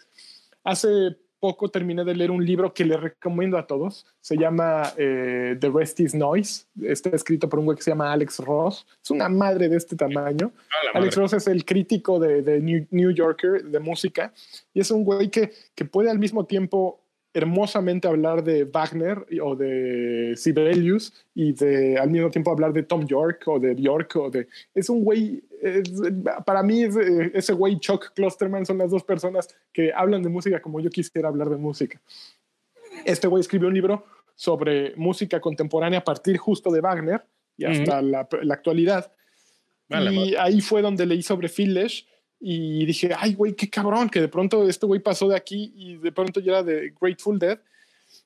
Hace poco terminé de leer un libro que le recomiendo a todos. Se llama eh, The Rest is Noise. Está escrito por un güey que se llama Alex Ross. Es una madre de este tamaño. Ah, Alex. Ross es el crítico de, de New, New Yorker de música y es un güey que, que puede al mismo tiempo hermosamente hablar de Wagner o de Sibelius y de al mismo tiempo hablar de Tom York o de York o de es un güey es- para mí es, eh, ese güey Chuck Klosterman son las dos personas que hablan de música como yo quisiera hablar de música. Este güey escribió un libro sobre música contemporánea a partir justo de Wagner y hasta la, la actualidad. Y ahí fue donde leí sobre Phil Lesh y dije, ay, güey, qué cabrón, que de pronto este güey pasó de aquí y de pronto ya era de Grateful Dead.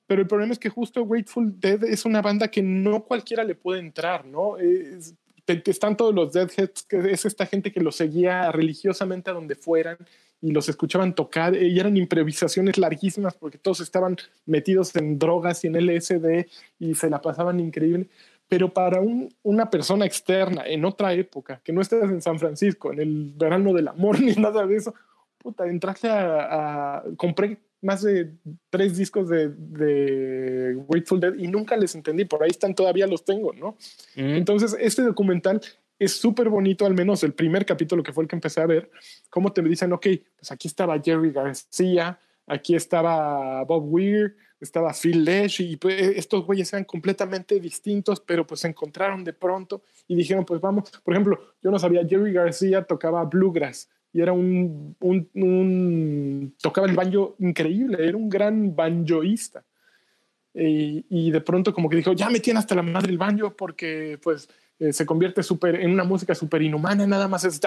Pero el problema es que justo Grateful Dead es una banda que no cualquiera le puede entrar, ¿no? Es- te- te- están todos los Deadheads, que es esta gente que los seguía religiosamente a donde fueran y los escuchaban tocar eh, y eran improvisaciones larguísimas porque todos estaban metidos en drogas y en LSD y se la pasaban increíble. Pero para un- una persona externa en otra época, que no estés en San Francisco, en el verano del amor ni nada de eso, puta, entraste a, a- compré más de tres discos de, de Grateful Dead y nunca les entendí, por ahí están, todavía los tengo, ¿no? Mm. Entonces, este documental es súper bonito, al menos el primer capítulo que fue el que empecé a ver, cómo te dicen, ok, pues aquí estaba Jerry García, aquí estaba Bob Weir, estaba Phil Lesh, y pues, estos güeyes eran completamente distintos, pero pues se encontraron de pronto y dijeron, pues vamos, por ejemplo, yo no sabía, Jerry García tocaba bluegrass y era un, un, un- tocaba el banjo increíble, era un gran banjoísta. Y, y de pronto como que dijo, ya me tiene hasta la madre el banjo porque pues eh, se convierte súper en una música súper inhumana, nada más es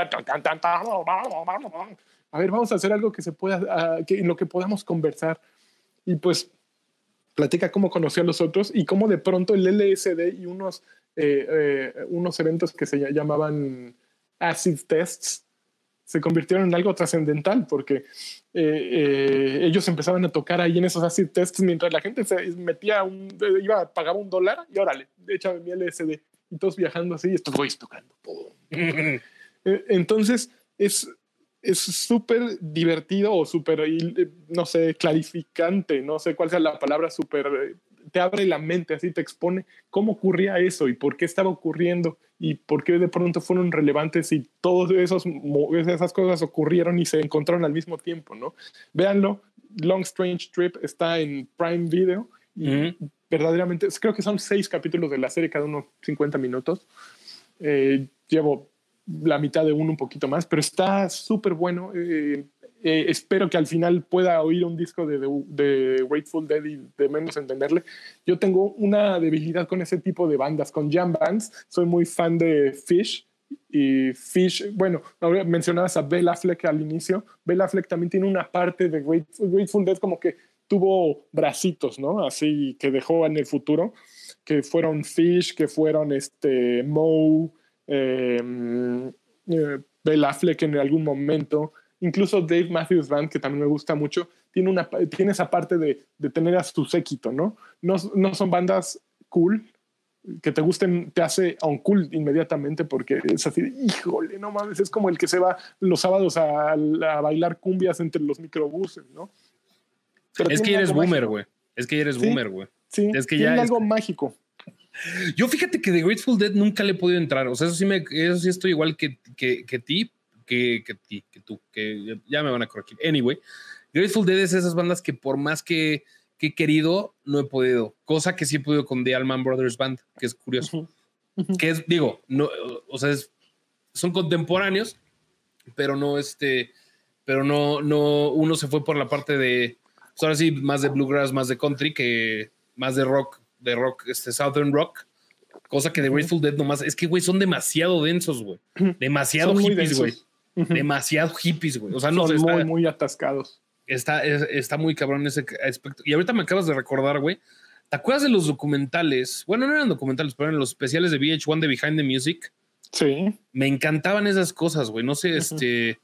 a ver, vamos a hacer algo que se pueda, ah, que, en lo que podamos conversar. Y pues platica cómo conoció a los otros y cómo de pronto el LSD y unos, eh, eh, unos eventos que se ll- llamaban acid tests se convirtieron en algo trascendental porque eh, eh, ellos empezaban a tocar ahí en esos acid tests mientras la gente se metía un, eh, iba pagaba un dólar y órale, échame mi LSD y todos viajando así y estos güeyes tocando. Entonces es es súper divertido o súper, eh, no sé, clarificante, no sé cuál sea la palabra, súper, eh, te abre la mente, así te expone cómo ocurría eso y por qué estaba ocurriendo y por qué de pronto fueron relevantes y todas esas cosas ocurrieron y se encontraron al mismo tiempo, ¿no? Véanlo, Long Strange Trip está en Prime Video y Ujú. verdaderamente, creo que son seis capítulos de la serie, cada uno 50 minutos. Eh, llevo la mitad de uno, un poquito más, pero está súper bueno. Eh, eh, espero que al final pueda oír un disco de, de, Grateful Dead y de menos entenderle. Yo tengo una debilidad con ese tipo de bandas, con jam bands. Soy muy fan de Fish. Y Fish, bueno, mencionabas a Bella Affleck al inicio. Bella Affleck también tiene una parte de Grateful, Grateful Dead como que tuvo bracitos, ¿no? Así que dejó en el futuro, que fueron Fish, que fueron este Moe, eh, eh, Affleck en algún momento incluso Dave Matthews Band, que también me gusta mucho, tiene, una, tiene esa parte de, de tener a su séquito, ¿no? ¿no? No son bandas cool, que te gusten, te hace un cool inmediatamente porque es así, híjole, no mames, es como el que se va los sábados a, a bailar cumbias entre los microbuses, ¿no? Pero es que eres boomer, güey. Es que eres boomer, güey. Sí, es que tiene ya algo es- mágico. Yo fíjate que The Grateful Dead nunca le he podido entrar. O sea, eso sí, me, eso sí estoy igual que, que, que ti, que, que ti, que tú, que ya me van a corregir. Anyway, Grateful Dead es esas bandas que por más que, que he querido, no he podido. Cosa que sí he podido con The Allman Brothers Band, que es curioso. Ujú. Ujú. Que es, digo, no, o sea, es- son contemporáneos, pero no este, pero no, no, uno se fue por la parte de, pues ahora sí, más de bluegrass, más de country, que más de rock, de rock, este, southern rock. Cosa que de Grateful Dead nomás, es que, güey, son demasiado densos, güey. Demasiado Son hippies, güey. Demasiado hippies, güey. O sea, no Son muy, muy atascados. está, es- está muy cabrón ese aspecto. Y ahorita me acabas de recordar, güey. ¿Te acuerdas de los documentales? Bueno, no eran documentales, pero eran los especiales de VH1 de Behind the Music. Sí. Me encantaban esas cosas, güey. No sé, este,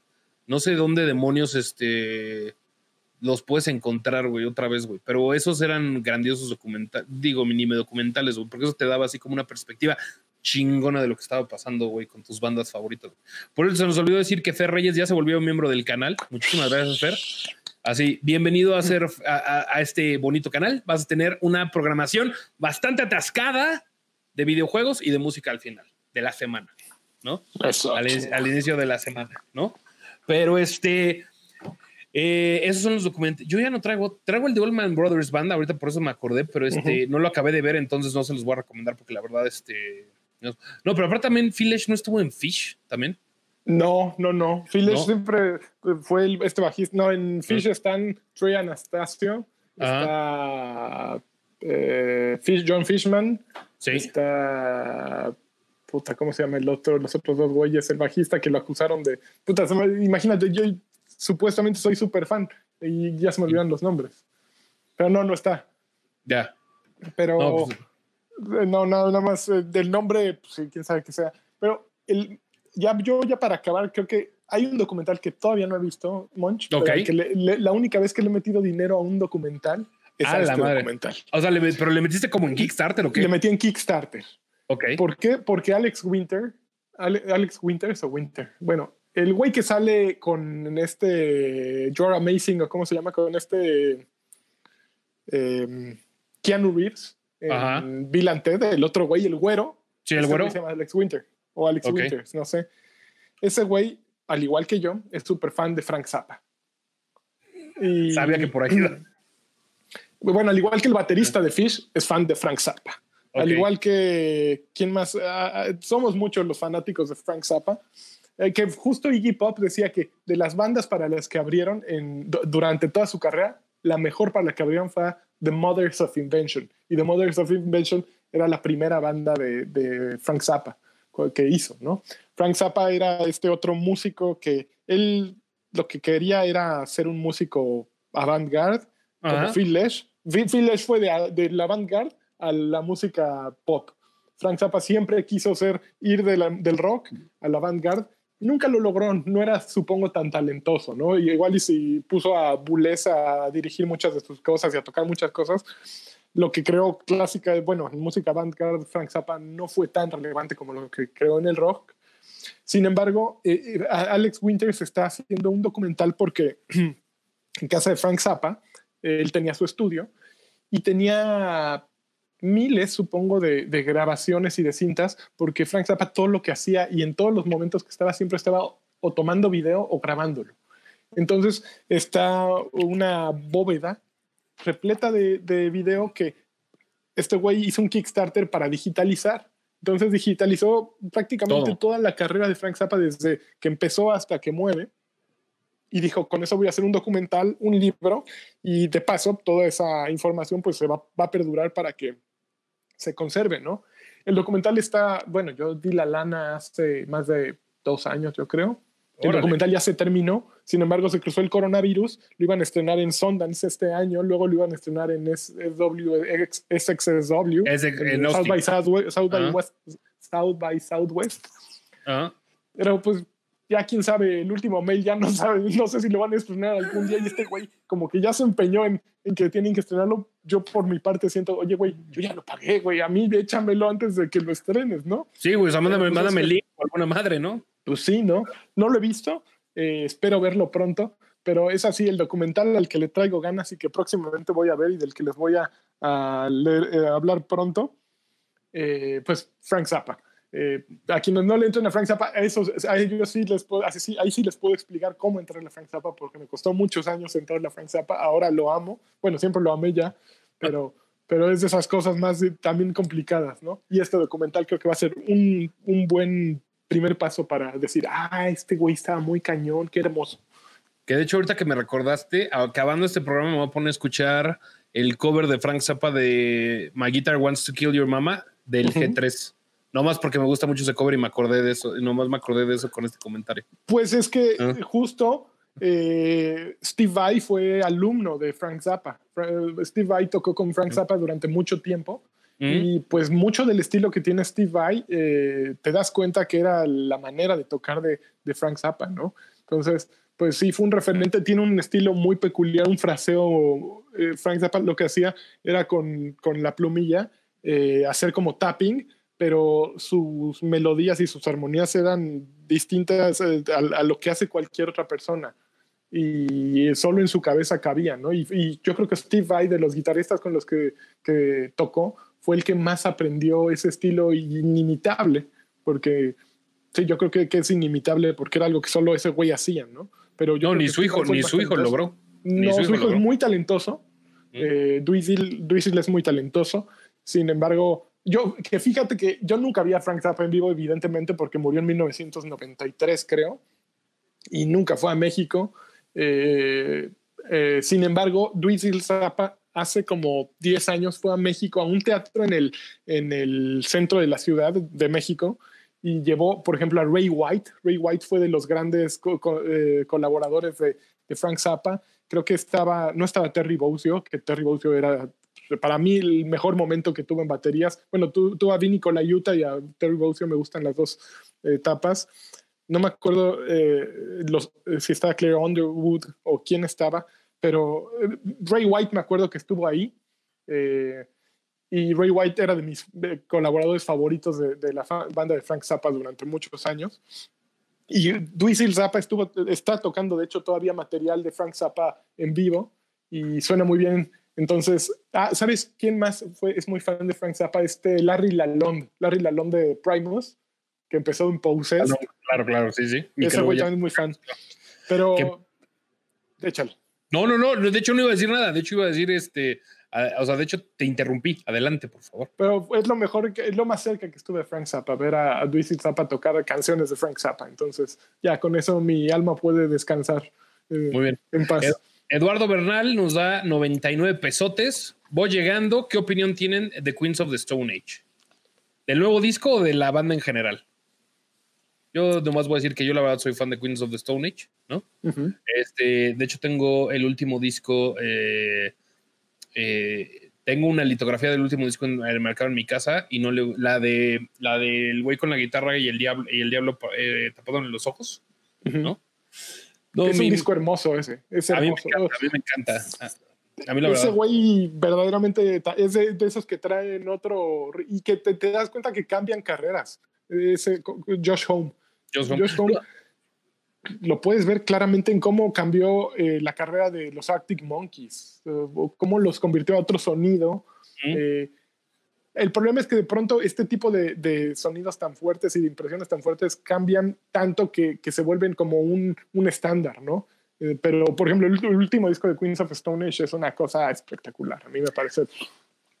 no sé dónde demonios, este, los puedes encontrar, güey, otra vez, güey. Pero esos eran grandiosos documentales, digo, mini documentales, güey, porque eso te daba así como una perspectiva chingona de lo que estaba pasando, güey, con tus bandas favoritas. Por eso se nos olvidó decir que Fer Reyes ya se volvió miembro del canal. Muchísimas gracias, Fer. Así, bienvenido a, hacer, a, a- a este bonito canal. Vas a tener una programación bastante atascada de videojuegos y de música al final de la semana, ¿no? Al, al inicio de la semana, ¿no? Pero este, eh, esos son los documentos. Yo ya no traigo, traigo el de Allman Brothers Band, ahorita por eso me acordé, pero este, no lo acabé de ver, entonces no se los voy a recomendar porque la verdad, este, no, no, pero aparte también Phil Lesh no estuvo en Fish también. No, no, no. ¿No? siempre fue el- este bajista. No, en Fish están Trey Anastasio, está eh, Fish, John Fishman, Sí. está. Puta, ¿cómo se llama el otro? Los otros dos güeyes, el bajista que lo acusaron de. Puta, imagínate, yo supuestamente soy súper fan y ya se me olvidan los nombres. Pero no, no está. Ya. Pero No, pues, no, nada más eh, del nombre, pues sí, quién sabe qué sea. Pero el, ya, yo ya para acabar, creo que hay un documental que todavía no he visto, Monch. pero Ok. que le- le- la única vez que le he metido dinero a un documental es A a la este madre. documental. o sea, le- pero le metiste como en Kickstarter o qué? Le metí en Kickstarter. ok. ¿Por qué? Porque Alex Winter, Ale- Alex Winters o Winter, bueno, el güey que sale con este You're Amazing o cómo se llama, con este em, Keanu Reeves, en. Bill and Ted, el otro güey, el güero. Sí, el Ese güero. Se llama Alex Winter o Alex Ok. Winters, no sé. Ese güey, al igual que yo, es súper fan de Frank Zappa. Y- Sabía que por ahí iba. bueno, al igual que el baterista de Fish, es fan de Frank Zappa. Al igual que, ¿quién más? Ah, ah, somos muchos los fanáticos de Frank Zappa. Eh, que justo Iggy Pop decía que de las bandas para las que abrieron en, du- durante toda su carrera, la mejor para la que abrieron fue The Mothers of Invention. Y The Mothers of Invention era la primera banda de, de Frank Zappa que hizo, ¿no? Frank Zappa era este otro músico que él lo que quería era ser un músico avant-garde, como. Phil Lesh. Phil Phil Lesh fue de, de la avant-garde a la música pop. Frank Zappa siempre quiso ser, ir de la- del rock a la avant-garde. Nunca lo logró, no era, supongo, tan talentoso, ¿no? Y igual y si puso a Boulez a dirigir muchas de sus cosas y a tocar muchas cosas, lo que creó clásica, bueno, en música avant-garde, Frank Zappa no fue tan relevante como lo que creó en el rock. Sin embargo, eh, eh, Alex Winters está haciendo un documental porque en casa de Frank Zappa, él tenía su estudio y tenía miles, supongo, de, de grabaciones y de cintas, porque Frank Zappa todo lo que hacía y en todos los momentos que estaba, siempre estaba o tomando video o grabándolo. Entonces está una bóveda repleta de, de video que este güey hizo un Kickstarter para digitalizar Entonces digitalizó prácticamente Todo. toda la carrera de Frank Zappa desde que empezó hasta que muere. Y dijo, con eso voy a hacer un documental, un libro, y de paso toda esa información pues se va, va a perdurar para que se conserve, ¿no? El documental está, bueno, yo di la lana hace más de dos años, yo creo. El Órale. documental ya se terminó, sin embargo se cruzó el coronavirus, lo iban a estrenar en Sundance este año, luego lo iban a estrenar en SW, SXSW, Es South by Southwest, South by Ajá. West- South by Southwest. Pero pues ya quién sabe, el último mail ya no sabe, no sé si lo van a estrenar algún día y este güey como que ya se empeñó en, en que tienen que estrenarlo. Yo por mi parte siento, oye güey, yo ya lo pagué, güey, a mí échamelo antes de que lo estrenes, ¿no? Sí, güey, o sea, mándame, Pues mándame el link o alguna madre, ¿no? Pues sí, ¿no? No lo he visto, eh, espero verlo pronto, pero es así el documental al que le traigo ganas y que próximamente voy a ver y del que les voy a, a leer- eh, hablar pronto, eh, pues Frank Zappa. Eh, a quienes no le entren a Frank Zappa, a, esos, a ellos sí les puedo, así sí, ahí sí les puedo explicar cómo entrarle a Frank Zappa, porque me costó muchos años entrarle a Frank Zappa, ahora lo amo, bueno, siempre lo amé ya, pero, pero es de esas cosas más de- también complicadas, ¿no? Y este documental creo que va a ser un, un buen primer paso para decir, ah, este güey estaba muy cañón, qué hermoso. Que de hecho, ahorita que me recordaste, acabando este programa, me voy a poner a escuchar el cover de Frank Zappa de My Guitar Wants to Kill Your Mama del Ujú. G3. Nomás porque me gusta mucho ese cover y me acordé de eso. Y nomás me acordé de eso con este comentario. Pues es que Ah. justo eh, Steve Vai fue alumno de Frank Zappa. Fra- Steve Vai tocó con Frank Zappa durante mucho tiempo. Mm. Y pues mucho del estilo que tiene Steve Vai, eh, te das cuenta que era la manera de tocar de, de Frank Zappa, ¿no? Entonces, pues sí, fue un referente, tiene un estilo muy peculiar, un fraseo. eh, Frank Zappa lo que hacía era con, con la plumilla eh, hacer como tapping, pero sus melodías y sus armonías eran distintas eh, a, a lo que hace cualquier otra persona y solo en su cabeza cabía, ¿no? Y, y yo creo que Steve Vai, de los guitarristas con los que, que tocó, fue el que más aprendió ese estilo inimitable, porque sí, yo creo que, que es inimitable porque era algo que solo ese güey hacía, ¿no? Pero yo No, ni su hijo, ni su hijo logró. Ni No, su hijo es muy talentoso. Mm. Eh, es muy talentoso. Sin embargo, yo, que fíjate que yo nunca vi a Frank Zappa en vivo, evidentemente, porque murió en 1993, creo, y nunca fue a México. Eh, eh, sin embargo, Dweezil Zappa hace como 10 años fue a México a un teatro en el, en el centro de la ciudad de México y llevó, por ejemplo, a Ray White. Ray White fue de los grandes co- co- eh, colaboradores de, de Frank Zappa. Creo que estaba, no estaba Terry Bozzio, que Terry Bozzio era para mí el mejor momento que tuve en baterías. Bueno, tú, tú a Vinny Colaiuta y a Terry Bozzio me gustan las dos eh, etapas. No me acuerdo eh, los, eh, si estaba Claire Underwood o quién estaba, pero eh, Ray White me acuerdo que estuvo ahí. eh, y Ray White era de mis eh, colaboradores favoritos de, la banda de Frank Zappa durante muchos años. Y Dweezil Zappa está tocando, de hecho, todavía material de Frank Zappa en vivo y suena muy bien. Entonces, ah, ¿sabes quién más fue, es muy fan de Frank Zappa? Este Larry Lalonde, Larry Lalonde de Primus, que empezó en Poses. Ah, no, claro, claro, sí, sí. Y Ese güey también es muy fan. Pero, échale. No, no, no. De hecho, no iba a decir nada. De hecho, iba a decir este. a- o sea, de hecho, te interrumpí. Adelante, por favor. Pero es lo mejor, que, es lo más cerca que estuve de Frank Zappa, ver a, a Zappa tocar canciones de Frank Zappa. Entonces, ya con eso mi alma puede descansar eh, Muy bien. en paz. Ed- Eduardo Bernal nos da 99 pesotes. Voy llegando. ¿Qué opinión tienen de Queens of the Stone Age? ¿Del nuevo disco o de la banda en general? Yo nomás voy a decir que yo la verdad soy fan de Queens of the Stone Age, ¿no? Este, de hecho, tengo el último disco. eh, eh, tengo una litografía del último disco en el mercado en mi casa y no le, la de la del güey con la guitarra y el diablo y el diablo eh, tapado en los ojos. ¿no? No, es mi- un disco hermoso ese. Es a mí me hermoso. encanta, a mí me encanta. A, a mí la ese verdad. güey verdaderamente es de, de esos que traen otro y que te, te das cuenta que cambian carreras. Ese Josh Home. Josh Homme. Josh Home lo puedes ver claramente en cómo cambió eh, la carrera de los Arctic Monkeys, eh, o cómo los convirtió a otro sonido. Mm. Eh, el problema es que de pronto este tipo de, de sonidos tan fuertes y de impresiones tan fuertes cambian tanto que, que se vuelven como un, un estándar, ¿no? Eh, pero, por ejemplo, el último disco de Queens of Stone Age es una cosa espectacular. A mí me parece.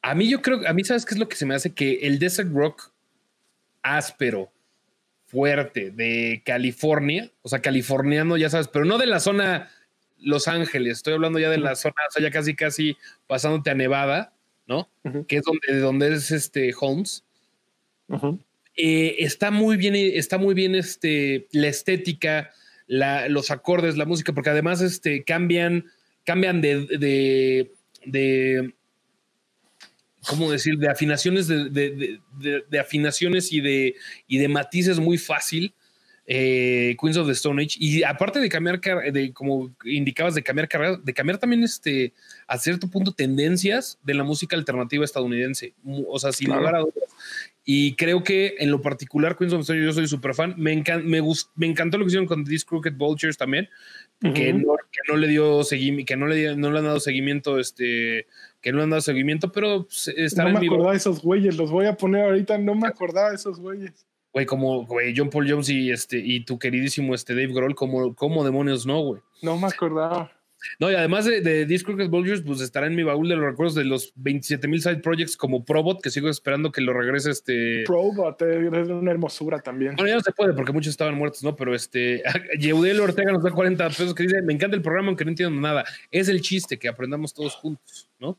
A mí yo creo, a mí sabes qué es lo que se me hace que el desert rock áspero, fuerte de California, o sea, californiano, ya sabes, pero no de la zona Los Ángeles, estoy hablando ya de la zona, o sea, ya casi, casi pasándote a Nevada, ¿no? Ujú. Que es donde, donde es este Holmes. Eh, está muy bien, está muy bien este, la estética, la- los acordes, la música, porque además este, cambian, cambian de, de, de- ¿cómo decir? De afinaciones, de, de- de- de- de afinaciones y de, y de matices muy fácil. Eh, Queens of the Stone Age. Y aparte de cambiar de como indicabas de cambiar carreras de cambiar también este a cierto punto tendencias de la música alternativa estadounidense. O sea sin Claro. lugar a dudas. Y creo que en lo particular Queens of the Stone Age yo soy súper fan. Me, encan- me, gust- me encantó lo que hicieron con These Crooked Vultures también que, no, que no le dio seguimiento que no le, dio- no le han dado seguimiento este que no le han dado seguimiento pero pues, estar No en me vivo. acordaba de esos güeyes, los voy a poner ahorita, no me acordaba de esos güeyes. Güey como güey John Paul Jones y este y tu queridísimo este Dave Grohl como como demonios no güey No me acordaba. No, y además de, de Crooked Vultures, pues estará en mi baúl de los recuerdos de los 27 mil side projects como Probot, que sigo esperando que lo regrese este. Probot es una hermosura también. Bueno, ya no se puede porque muchos estaban muertos, ¿no? Pero este, Yeudel Ortega nos da 40 pesos que dice, me encanta el programa aunque no entiendo nada. Es el chiste que aprendamos todos juntos, ¿no?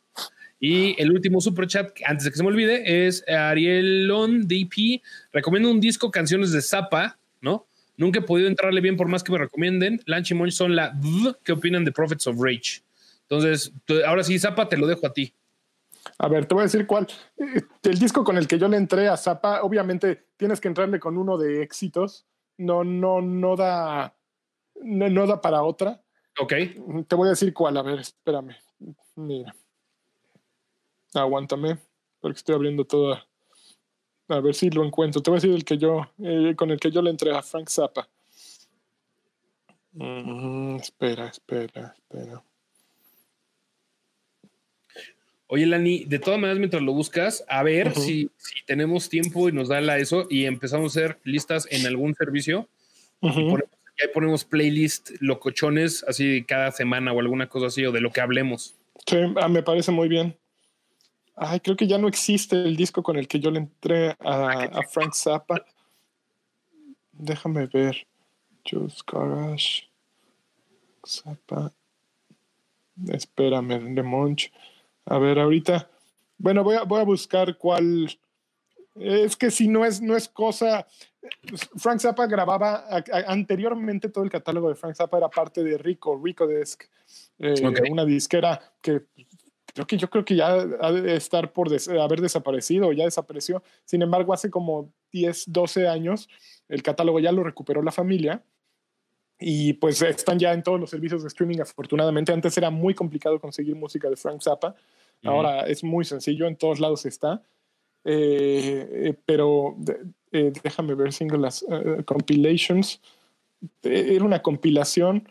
Y el último super chat, antes de que se me olvide, es Arielon DP. Recomiendo un disco, canciones de Zappa, ¿no? Nunca he podido entrarle bien por más que me recomienden. Lanch y Monch son la... ¿Qué opinan de Prophets of Rage? Entonces, ahora sí, Zappa, te lo dejo a ti. A ver, te voy a decir cuál. Eh, El disco con el que yo le entré a Zappa, obviamente tienes que entrarle con uno de éxitos. No, no, no da, no, no da para otra. Ok. Te voy a decir cuál. A ver, espérame. Mira. Aguántame, porque estoy abriendo toda. A ver si lo encuentro. Te voy a decir el que yo, eh, con el que yo le entré a Frank Zappa. Mm, espera, espera, espera. Oye, Lani, de todas maneras, mientras lo buscas, a ver si, si tenemos tiempo y nos da la eso y empezamos a hacer listas en algún servicio. Ujú. Ponemos- y ahí ponemos playlist locochones así cada semana o alguna cosa así o de lo que hablemos. Sí, ah, me parece muy bien. Ay, creo que ya no existe el disco con el que yo le entré a, a Frank Zappa. Déjame ver. Juice Garage. Zappa. Espérame, de Monch. A ver, ahorita. Bueno, voy a, voy a buscar cuál. Es que si no es, no es cosa. Frank Zappa grababa a- a- anteriormente todo el catálogo de Frank Zappa era parte de Rico, Rico Desk, eh, una disquera que creo que yo creo que ya ha de estar por des- haber desaparecido, ya desapareció. Sin embargo, hace como 10, 12 años el catálogo ya lo recuperó la familia y pues están ya en todos los servicios de streaming afortunadamente. Antes era muy complicado conseguir música de Frank Zappa, ahora es muy sencillo, en todos lados está. Eh, eh, pero eh, déjame ver singles eh, compilations. Eh, Era una compilación.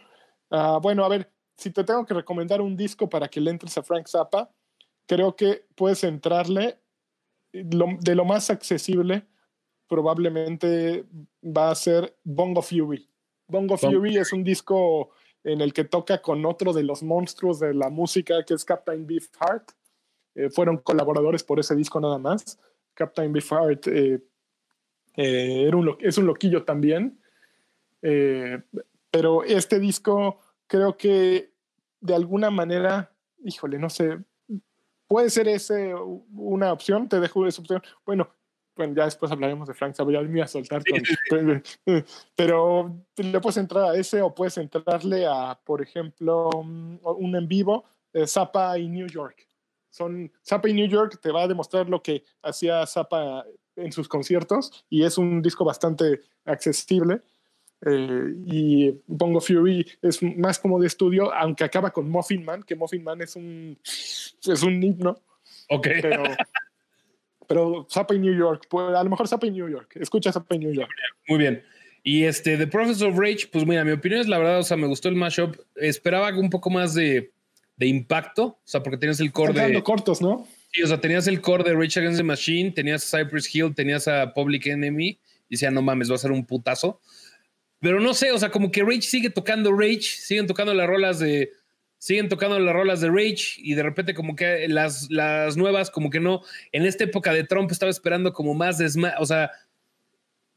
Ah, bueno, a ver, si te tengo que recomendar un disco para que le entres a Frank Zappa, creo que puedes entrarle eh, de lo más accesible probablemente va a ser Bongo Fury. Bongo Fury es un disco en el que toca con otro de los monstruos de la música que es Captain Beefheart. Eh, fueron colaboradores por ese disco nada más. Captain Beefheart eh, eh, era un lo- es un loquillo también. Eh, pero este disco creo que de alguna manera, híjole, no sé, puede ser ese una opción, te dejo esa opción. Bueno, bueno, ya después hablaremos de Frank ya me iba a soltar con- pero le puedes entrar a ese o puedes entrarle a, por ejemplo, un un en vivo, eh, Zappa y New York. Son, Zappa y New York te va a demostrar lo que hacía Zappa en sus conciertos y es un disco bastante accesible. Eh, y Bongo Fury es más como de estudio, aunque acaba con Muffin Man, que Muffin Man es un, es un himno, Ok. pero, pero Zappa y New York, pues, a lo mejor Zappa y New York, escucha Zappa y New York. Muy bien. Y este, The Prophets of Rage, pues mira, mi opinión es la verdad, o sea, me gustó el mashup. Esperaba un poco más de, de impacto, o sea, porque tenías el core Están de. cortos, ¿no? Sí, o sea, tenías el core de Rage Against the Machine, tenías a Cypress Hill, tenías a Public Enemy, y decía, no mames, va a ser un putazo. Pero no sé, o sea, como que Rage sigue tocando Rage, siguen tocando las rolas de. Siguen tocando las rolas de Rage y de repente como que las, las nuevas como que no. En esta época de Trump estaba esperando como más desma, o sea,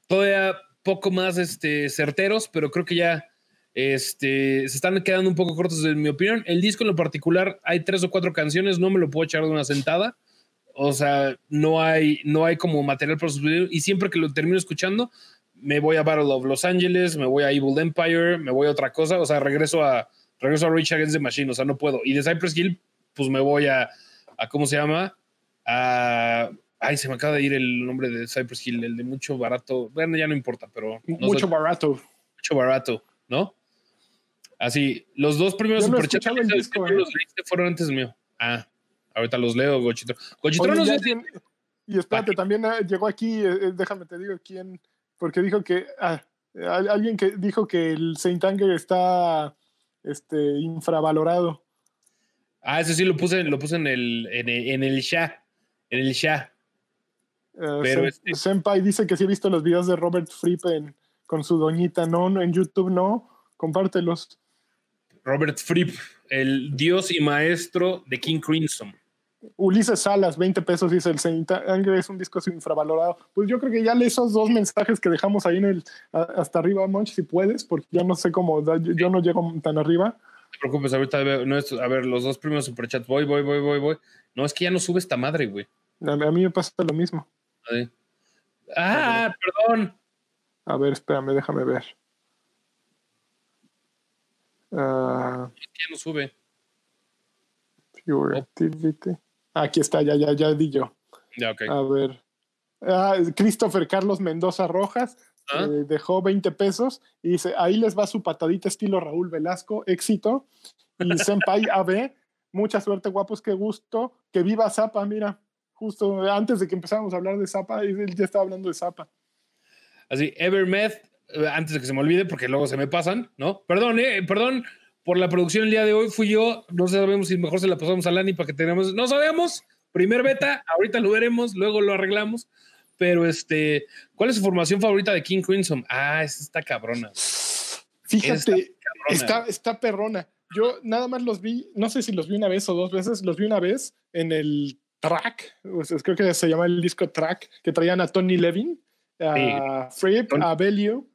todavía poco más este, certeros, pero creo que ya este, se están quedando un poco cortos en mi opinión. El disco en lo particular, hay tres o cuatro canciones, no me lo puedo echar de una sentada. O sea, no hay, no hay como material para subir. Y siempre que lo termino escuchando, me voy a Battle of Los Angeles, me voy a Evil Empire, me voy a otra cosa. O sea, regreso a, regreso a Rage Against the Machine. O sea, no puedo. Y de Cypress Hill, pues me voy a, a ¿cómo se llama? A, ay, se me acaba de ir el nombre de Cypress Hill, el de mucho barato. Bueno, ya no importa, pero. no Mucho sé, barato. mucho barato, ¿no? Así, los dos primeros no superchats ¿eh? los leíste fueron antes mío. Ah, ahorita los leo, Gochitro. Gochitro no sé. tien- Y espérate, también ah, llegó aquí, eh, eh, déjame te digo quién, porque dijo que ah, al- alguien que dijo que el Saint Anger está este, infravalorado. Ah, eso sí lo puse, lo puse en el, en el, en el Sha. En el Sha. Eh, Pero Sen- este- Senpai dice que sí ha visto los videos de Robert Fripp en- con su doñita. No, no, en YouTube no. Compártelos. Robert Fripp, el dios y maestro de King Crimson. Ulises Salas, 20 pesos, dice el Saint Anger es un disco infravalorado. Pues yo creo que ya lee esos dos mensajes que dejamos ahí en el hasta arriba, Monch, si puedes, porque ya no sé cómo, yo, yo no llego tan arriba. No te preocupes, ahorita veo, no es- a ver, los dos primeros superchats. Voy, voy, voy, voy, voy. No, es que ya no sube esta madre, güey. A, a mí me pasa lo mismo. Ah, perdón. A ver, espérame, déjame ver. Ah, Es que ya no sube. Pure Activity. Aquí está, ya, ya, ya di yo. Ya, ok. A ver. Ah, Christopher Carlos Mendoza Rojas Ah. eh, dejó 20 pesos y dice, ahí les va su patadita estilo Raúl Velasco, éxito. Y Senpai AB, mucha suerte, guapos, qué gusto. Que viva Zapa, mira. Justo antes de que empezáramos a hablar de Zapa, él ya estaba hablando de Zapa. Así, Evermeth, eh, antes de que se me olvide, porque luego se me pasan, ¿no? Perdón, eh, perdón por la producción el día de hoy. Fui yo, no sabemos si mejor se la pasamos a Lani para que tengamos. No sabemos. Primer beta, ahorita lo veremos, luego lo arreglamos. Pero este, ¿cuál es su formación favorita de King Crimson? Ah, esa está cabrona. Fíjate, cabrona. está, está perrona. Yo nada más los vi, no sé si los vi una vez o dos veces, los vi una vez en el track, creo que se llama el disco track, que traían a Tony Levin, a Fripp, Tony- a Belio,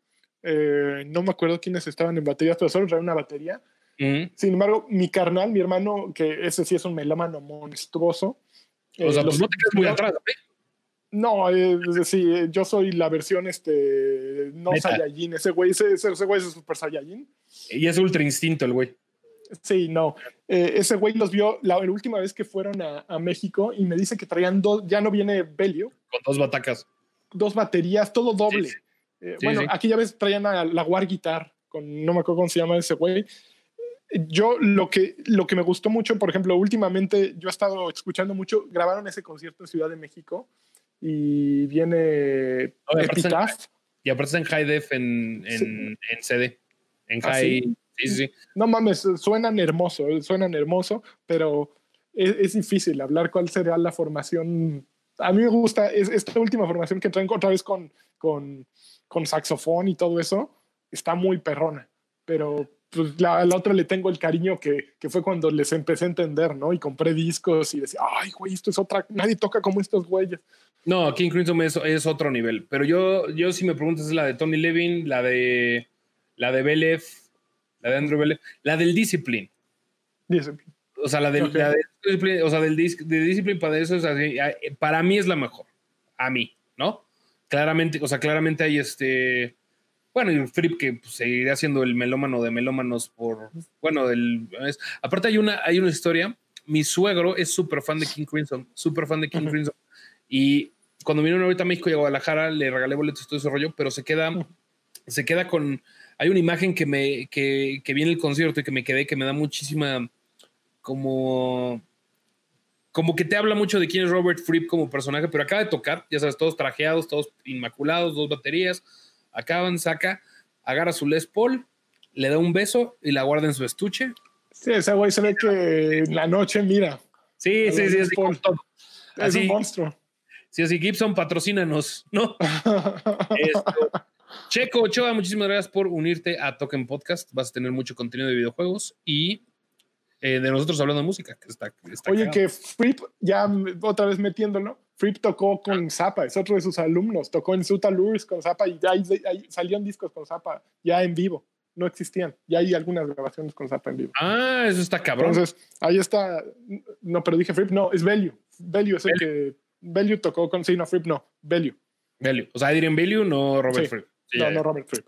eh, no me acuerdo quiénes estaban en baterías, pero solo traían una batería. Ujú. Sin embargo, mi carnal, mi hermano, que ese sí es un melómano monstruoso. O sea, eh, pues los- no te quedes muy atrás, ¿eh? No, eh, es decir, yo soy la versión este, no Neta. Saiyajin, ese güey, ese, ese, güey es Super Saiyajin. Y es ultra instinto el güey. Sí, no. Eh, ese güey los vio la, la última vez que fueron a, a México y me dice que traían dos, ya no viene Belio, Con dos batacas. dos baterías, todo doble. Sí, Eh, Sí, bueno, sí. aquella vez traían a la War Guitar, con, no me acuerdo cómo se llama ese güey. Yo lo que, lo que me gustó mucho, por ejemplo, últimamente yo he estado escuchando mucho, grabaron ese concierto en Ciudad de México y viene están- Epitaph. Y aparte en high def en, en, Sí. en CD. En ¿Ah, high. sí? sí, sí, sí. No mames, suenan hermoso, eh, suenan hermoso, pero es, es difícil hablar cuál será la formación. A mí me gusta es, esta última formación que traen otra vez con, con, con saxofón y todo eso, está muy perrona, pero pues, la, la otra le tengo el cariño que, que fue cuando les empecé a entender, ¿no? Y compré discos y decía, ay, güey, esto es otra, nadie toca como estos güeyes. No, King Crimson es, es otro nivel. Pero yo, yo si me preguntas, es la de Tony Levin, la de la de Belef, la de Andrew Belef, la del Discipline. Dice, O sea, la del, la de Discipline, o sea, del dis- de Discipline para eso es así, para mí es la mejor. A mí, ¿no? Claramente, o sea, claramente hay este. Bueno, y Fripp que pues, seguirá siendo el melómano de melómanos por. Bueno, es- aparte, hay una, hay una historia. Mi suegro es súper fan de King Crimson, súper fan de King Ujú. Crimson. Y cuando vinieron ahorita a México y a Guadalajara, le regalé boletos y todo ese rollo, pero se queda, Ujú. se queda con. Hay una imagen que me que, que vi en el concierto y que me quedé, que me da muchísima como como que te habla mucho de quién es Robert Fripp como personaje, pero acaba de tocar, ya sabes, todos trajeados, todos inmaculados, dos baterías, acaban, saca, agarra su Les Paul, le da un beso y la guarda en su estuche. sí, ese güey se ve que en la noche, mira, Sí, sí, sí, es Así. un monstruo. Sí, así, Gibson, patrocínanos, ¿no? Esto. Checo Ochoa, muchísimas gracias por unirte a Token Podcast. Vas a tener mucho contenido de videojuegos y eh, de nosotros hablando de música, que está, está Oye, cagado. que Fripp, ya otra vez metiéndolo, Fripp tocó con Zappa, es otro de sus alumnos, tocó en Suta Lures con Zappa y ahí, ahí salían discos con Zappa ya en vivo, no existían, ya hay algunas grabaciones con Zappa en vivo. Ah, eso está cabrón. Entonces, ahí está, no, pero dije Fripp, no, es Bellew, Bellew es el que, Bellew tocó con, sí, no, Fripp no, Bellew. Bellew, o sea, Adrian Bellew, no Robert Sí. Fripp. Sí, no, ya, no ya. Robert Fripp.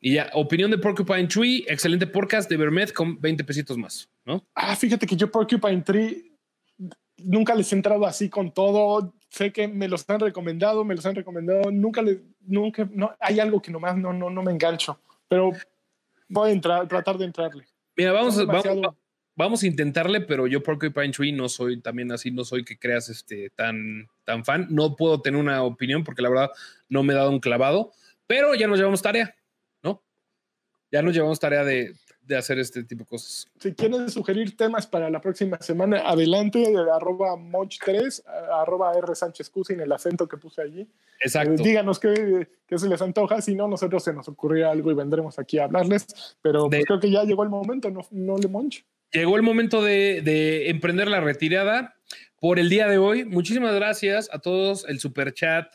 Y ya, opinión de Porcupine Tree, excelente podcast de Vermed con 20 pesitos más, ¿no? Ah, fíjate que yo Porcupine Tree nunca les he entrado así con todo. Sé que me los han recomendado, me los han recomendado. Nunca les, nunca, no, hay algo que nomás no, no, no me engancho. Pero voy a entrar, tratar de entrarle. Mira, vamos, vamos, vamos a intentarle, pero yo Porcupine Tree no soy también así, no soy que creas este tan, tan fan. No puedo tener una opinión porque la verdad no me he dado un clavado, pero ya nos llevamos tarea, ¿no? Ya nos llevamos tarea de, de hacer este tipo de cosas. Si quieren sugerir temas para la próxima semana, adelante, de arroba moch3, arroba R Sánchez Cusin, el acento que puse allí. Exacto. Eh, díganos qué, qué se les antoja, si no, nosotros se nos ocurrirá algo y vendremos aquí a hablarles. Pero pues, De- creo que ya llegó el momento, ¿no, no le monch? Llegó el momento de, de emprender la retirada por el día de hoy. Muchísimas gracias a todos, el super chat,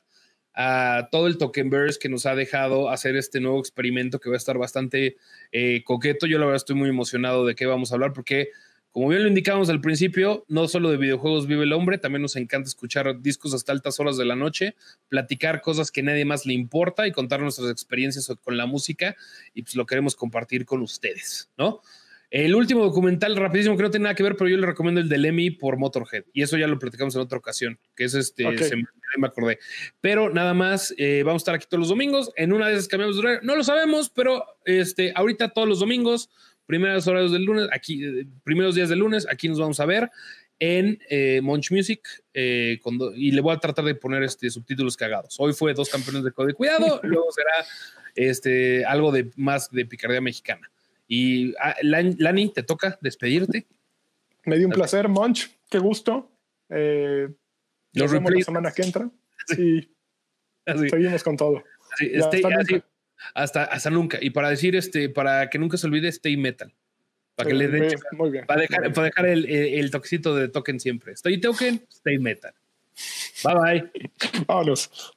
a todo el Tokenverse que nos ha dejado hacer este nuevo experimento que va a estar bastante eh, coqueto. Yo la verdad estoy muy emocionado de qué vamos a hablar porque, como bien lo indicamos al principio, no solo de videojuegos vive el hombre, también nos encanta escuchar discos hasta altas horas de la noche, platicar cosas que nadie más le importa y contar nuestras experiencias con la música y pues lo queremos compartir con ustedes, ¿no? El último documental, rapidísimo, que no tiene nada que ver, pero yo le recomiendo el del Emmy por Motorhead. Y eso ya lo platicamos en otra ocasión, que es este, se me, me acordé. Pero nada más, eh, vamos a estar aquí todos los domingos. En una de esas cambiamos de horario. No lo sabemos, pero este, ahorita todos los domingos, primeros horarios del lunes, aquí, eh, primeros días del lunes, aquí nos vamos a ver en eh, Munch Music eh, con y le voy a tratar de poner este subtítulos cagados. Hoy fue dos campeones de código cuidado, luego será este algo de más de picardía mexicana. Y ah, Lan- Lani, te toca despedirte. Me dio un placer, Monch. Qué gusto. Eh, Los nos vemos la semana que entra. Y Así, seguimos con todo. así, stay- hasta así, nunca. hasta, hasta nunca. Y para decir, este, para que nunca se olvide, stay metal. Para que Eh, le den, bien, muy bien. para dejar, para dejar el, el, el toquecito de token siempre. Stay token, stay metal. Bye bye. Vámonos.